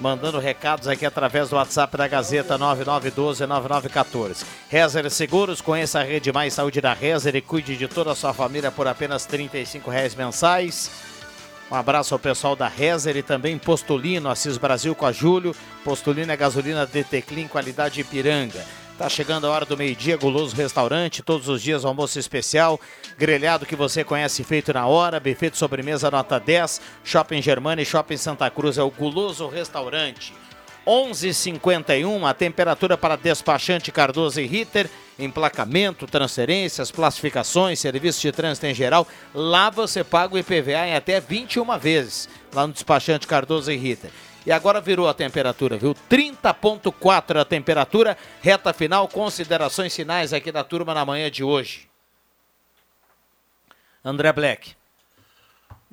mandando recados aqui através do WhatsApp da Gazeta 9912-9914. Rezer Seguros, conheça a Rede Mais Saúde da Rezer e cuide de toda a sua família por apenas 35 reais mensais. Um abraço ao pessoal da Rezer e também Postulino, Assis Brasil com a Júlio. Postulino é gasolina DT Clean, qualidade Ipiranga. Tá chegando a hora do meio-dia, Guloso Restaurante, todos os dias almoço especial, grelhado que você conhece feito na hora, buffet de sobremesa nota 10, Shopping Germana e Shopping Santa Cruz é o Guloso Restaurante. 11:51 a temperatura para despachante Cardoso e Ritter, emplacamento, transferências, classificações, serviços de trânsito em geral. Lá você paga o IPVA em até 21 vezes, lá no despachante Cardoso e Ritter. E agora virou a temperatura, viu? 30.4 a temperatura, reta final, considerações finais aqui da turma na manhã de hoje. André Black.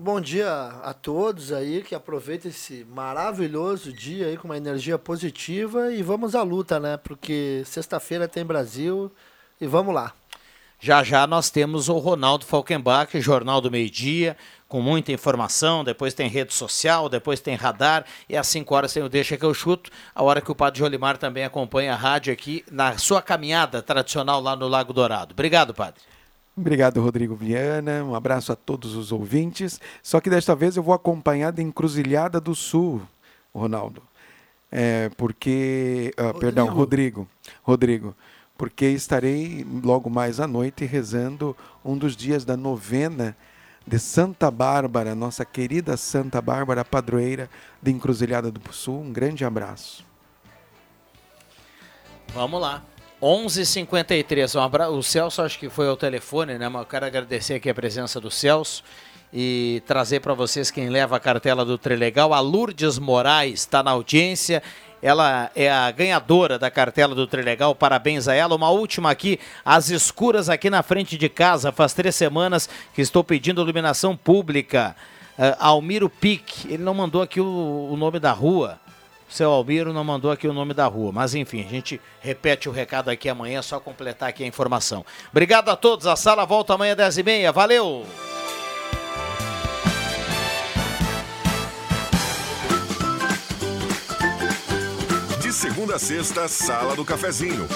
Bom dia a todos aí, que aproveitem esse maravilhoso dia aí com uma energia positiva e vamos à luta, né? Porque sexta-feira tem Brasil e vamos lá. Já já nós temos o Ronaldo Falkenbach, Jornal do Meio Dia, com muita informação, depois tem rede social, depois tem radar, e às 5 horas tem o Deixa que eu chuto, a hora que o Padre Jolimar também acompanha a rádio aqui na sua caminhada tradicional lá no Lago Dourado. Obrigado, Padre. Obrigado, Rodrigo Viana. Um abraço a todos os ouvintes. Só que desta vez eu vou acompanhar da Encruzilhada do Sul, Ronaldo. É, porque. ah, perdão, Rodrigo. Rodrigo. Porque estarei logo mais à noite rezando um dos dias da novena de Santa Bárbara, nossa querida Santa Bárbara, padroeira de Encruzilhada do Sul. Um grande abraço. Vamos lá. 11h53. Um abra... O Celso acho que foi ao telefone, né? Mas eu quero agradecer aqui a presença do Celso e trazer para vocês quem leva a cartela do Trilegal. A Lourdes Moraes está na audiência. Ela é a ganhadora da cartela do Trilegal, parabéns a ela. Uma última aqui, as escuras aqui na frente de casa. Faz três semanas que estou pedindo iluminação pública. Ah, Almiro Pique, ele não mandou aqui o, o nome da rua. Seu Almiro não mandou aqui o nome da rua, mas enfim, a gente repete o recado aqui amanhã, é só completar aqui a informação. Obrigado a todos, a sala volta amanhã às 10h30, valeu! De segunda a sexta, Sala do Cafezinho.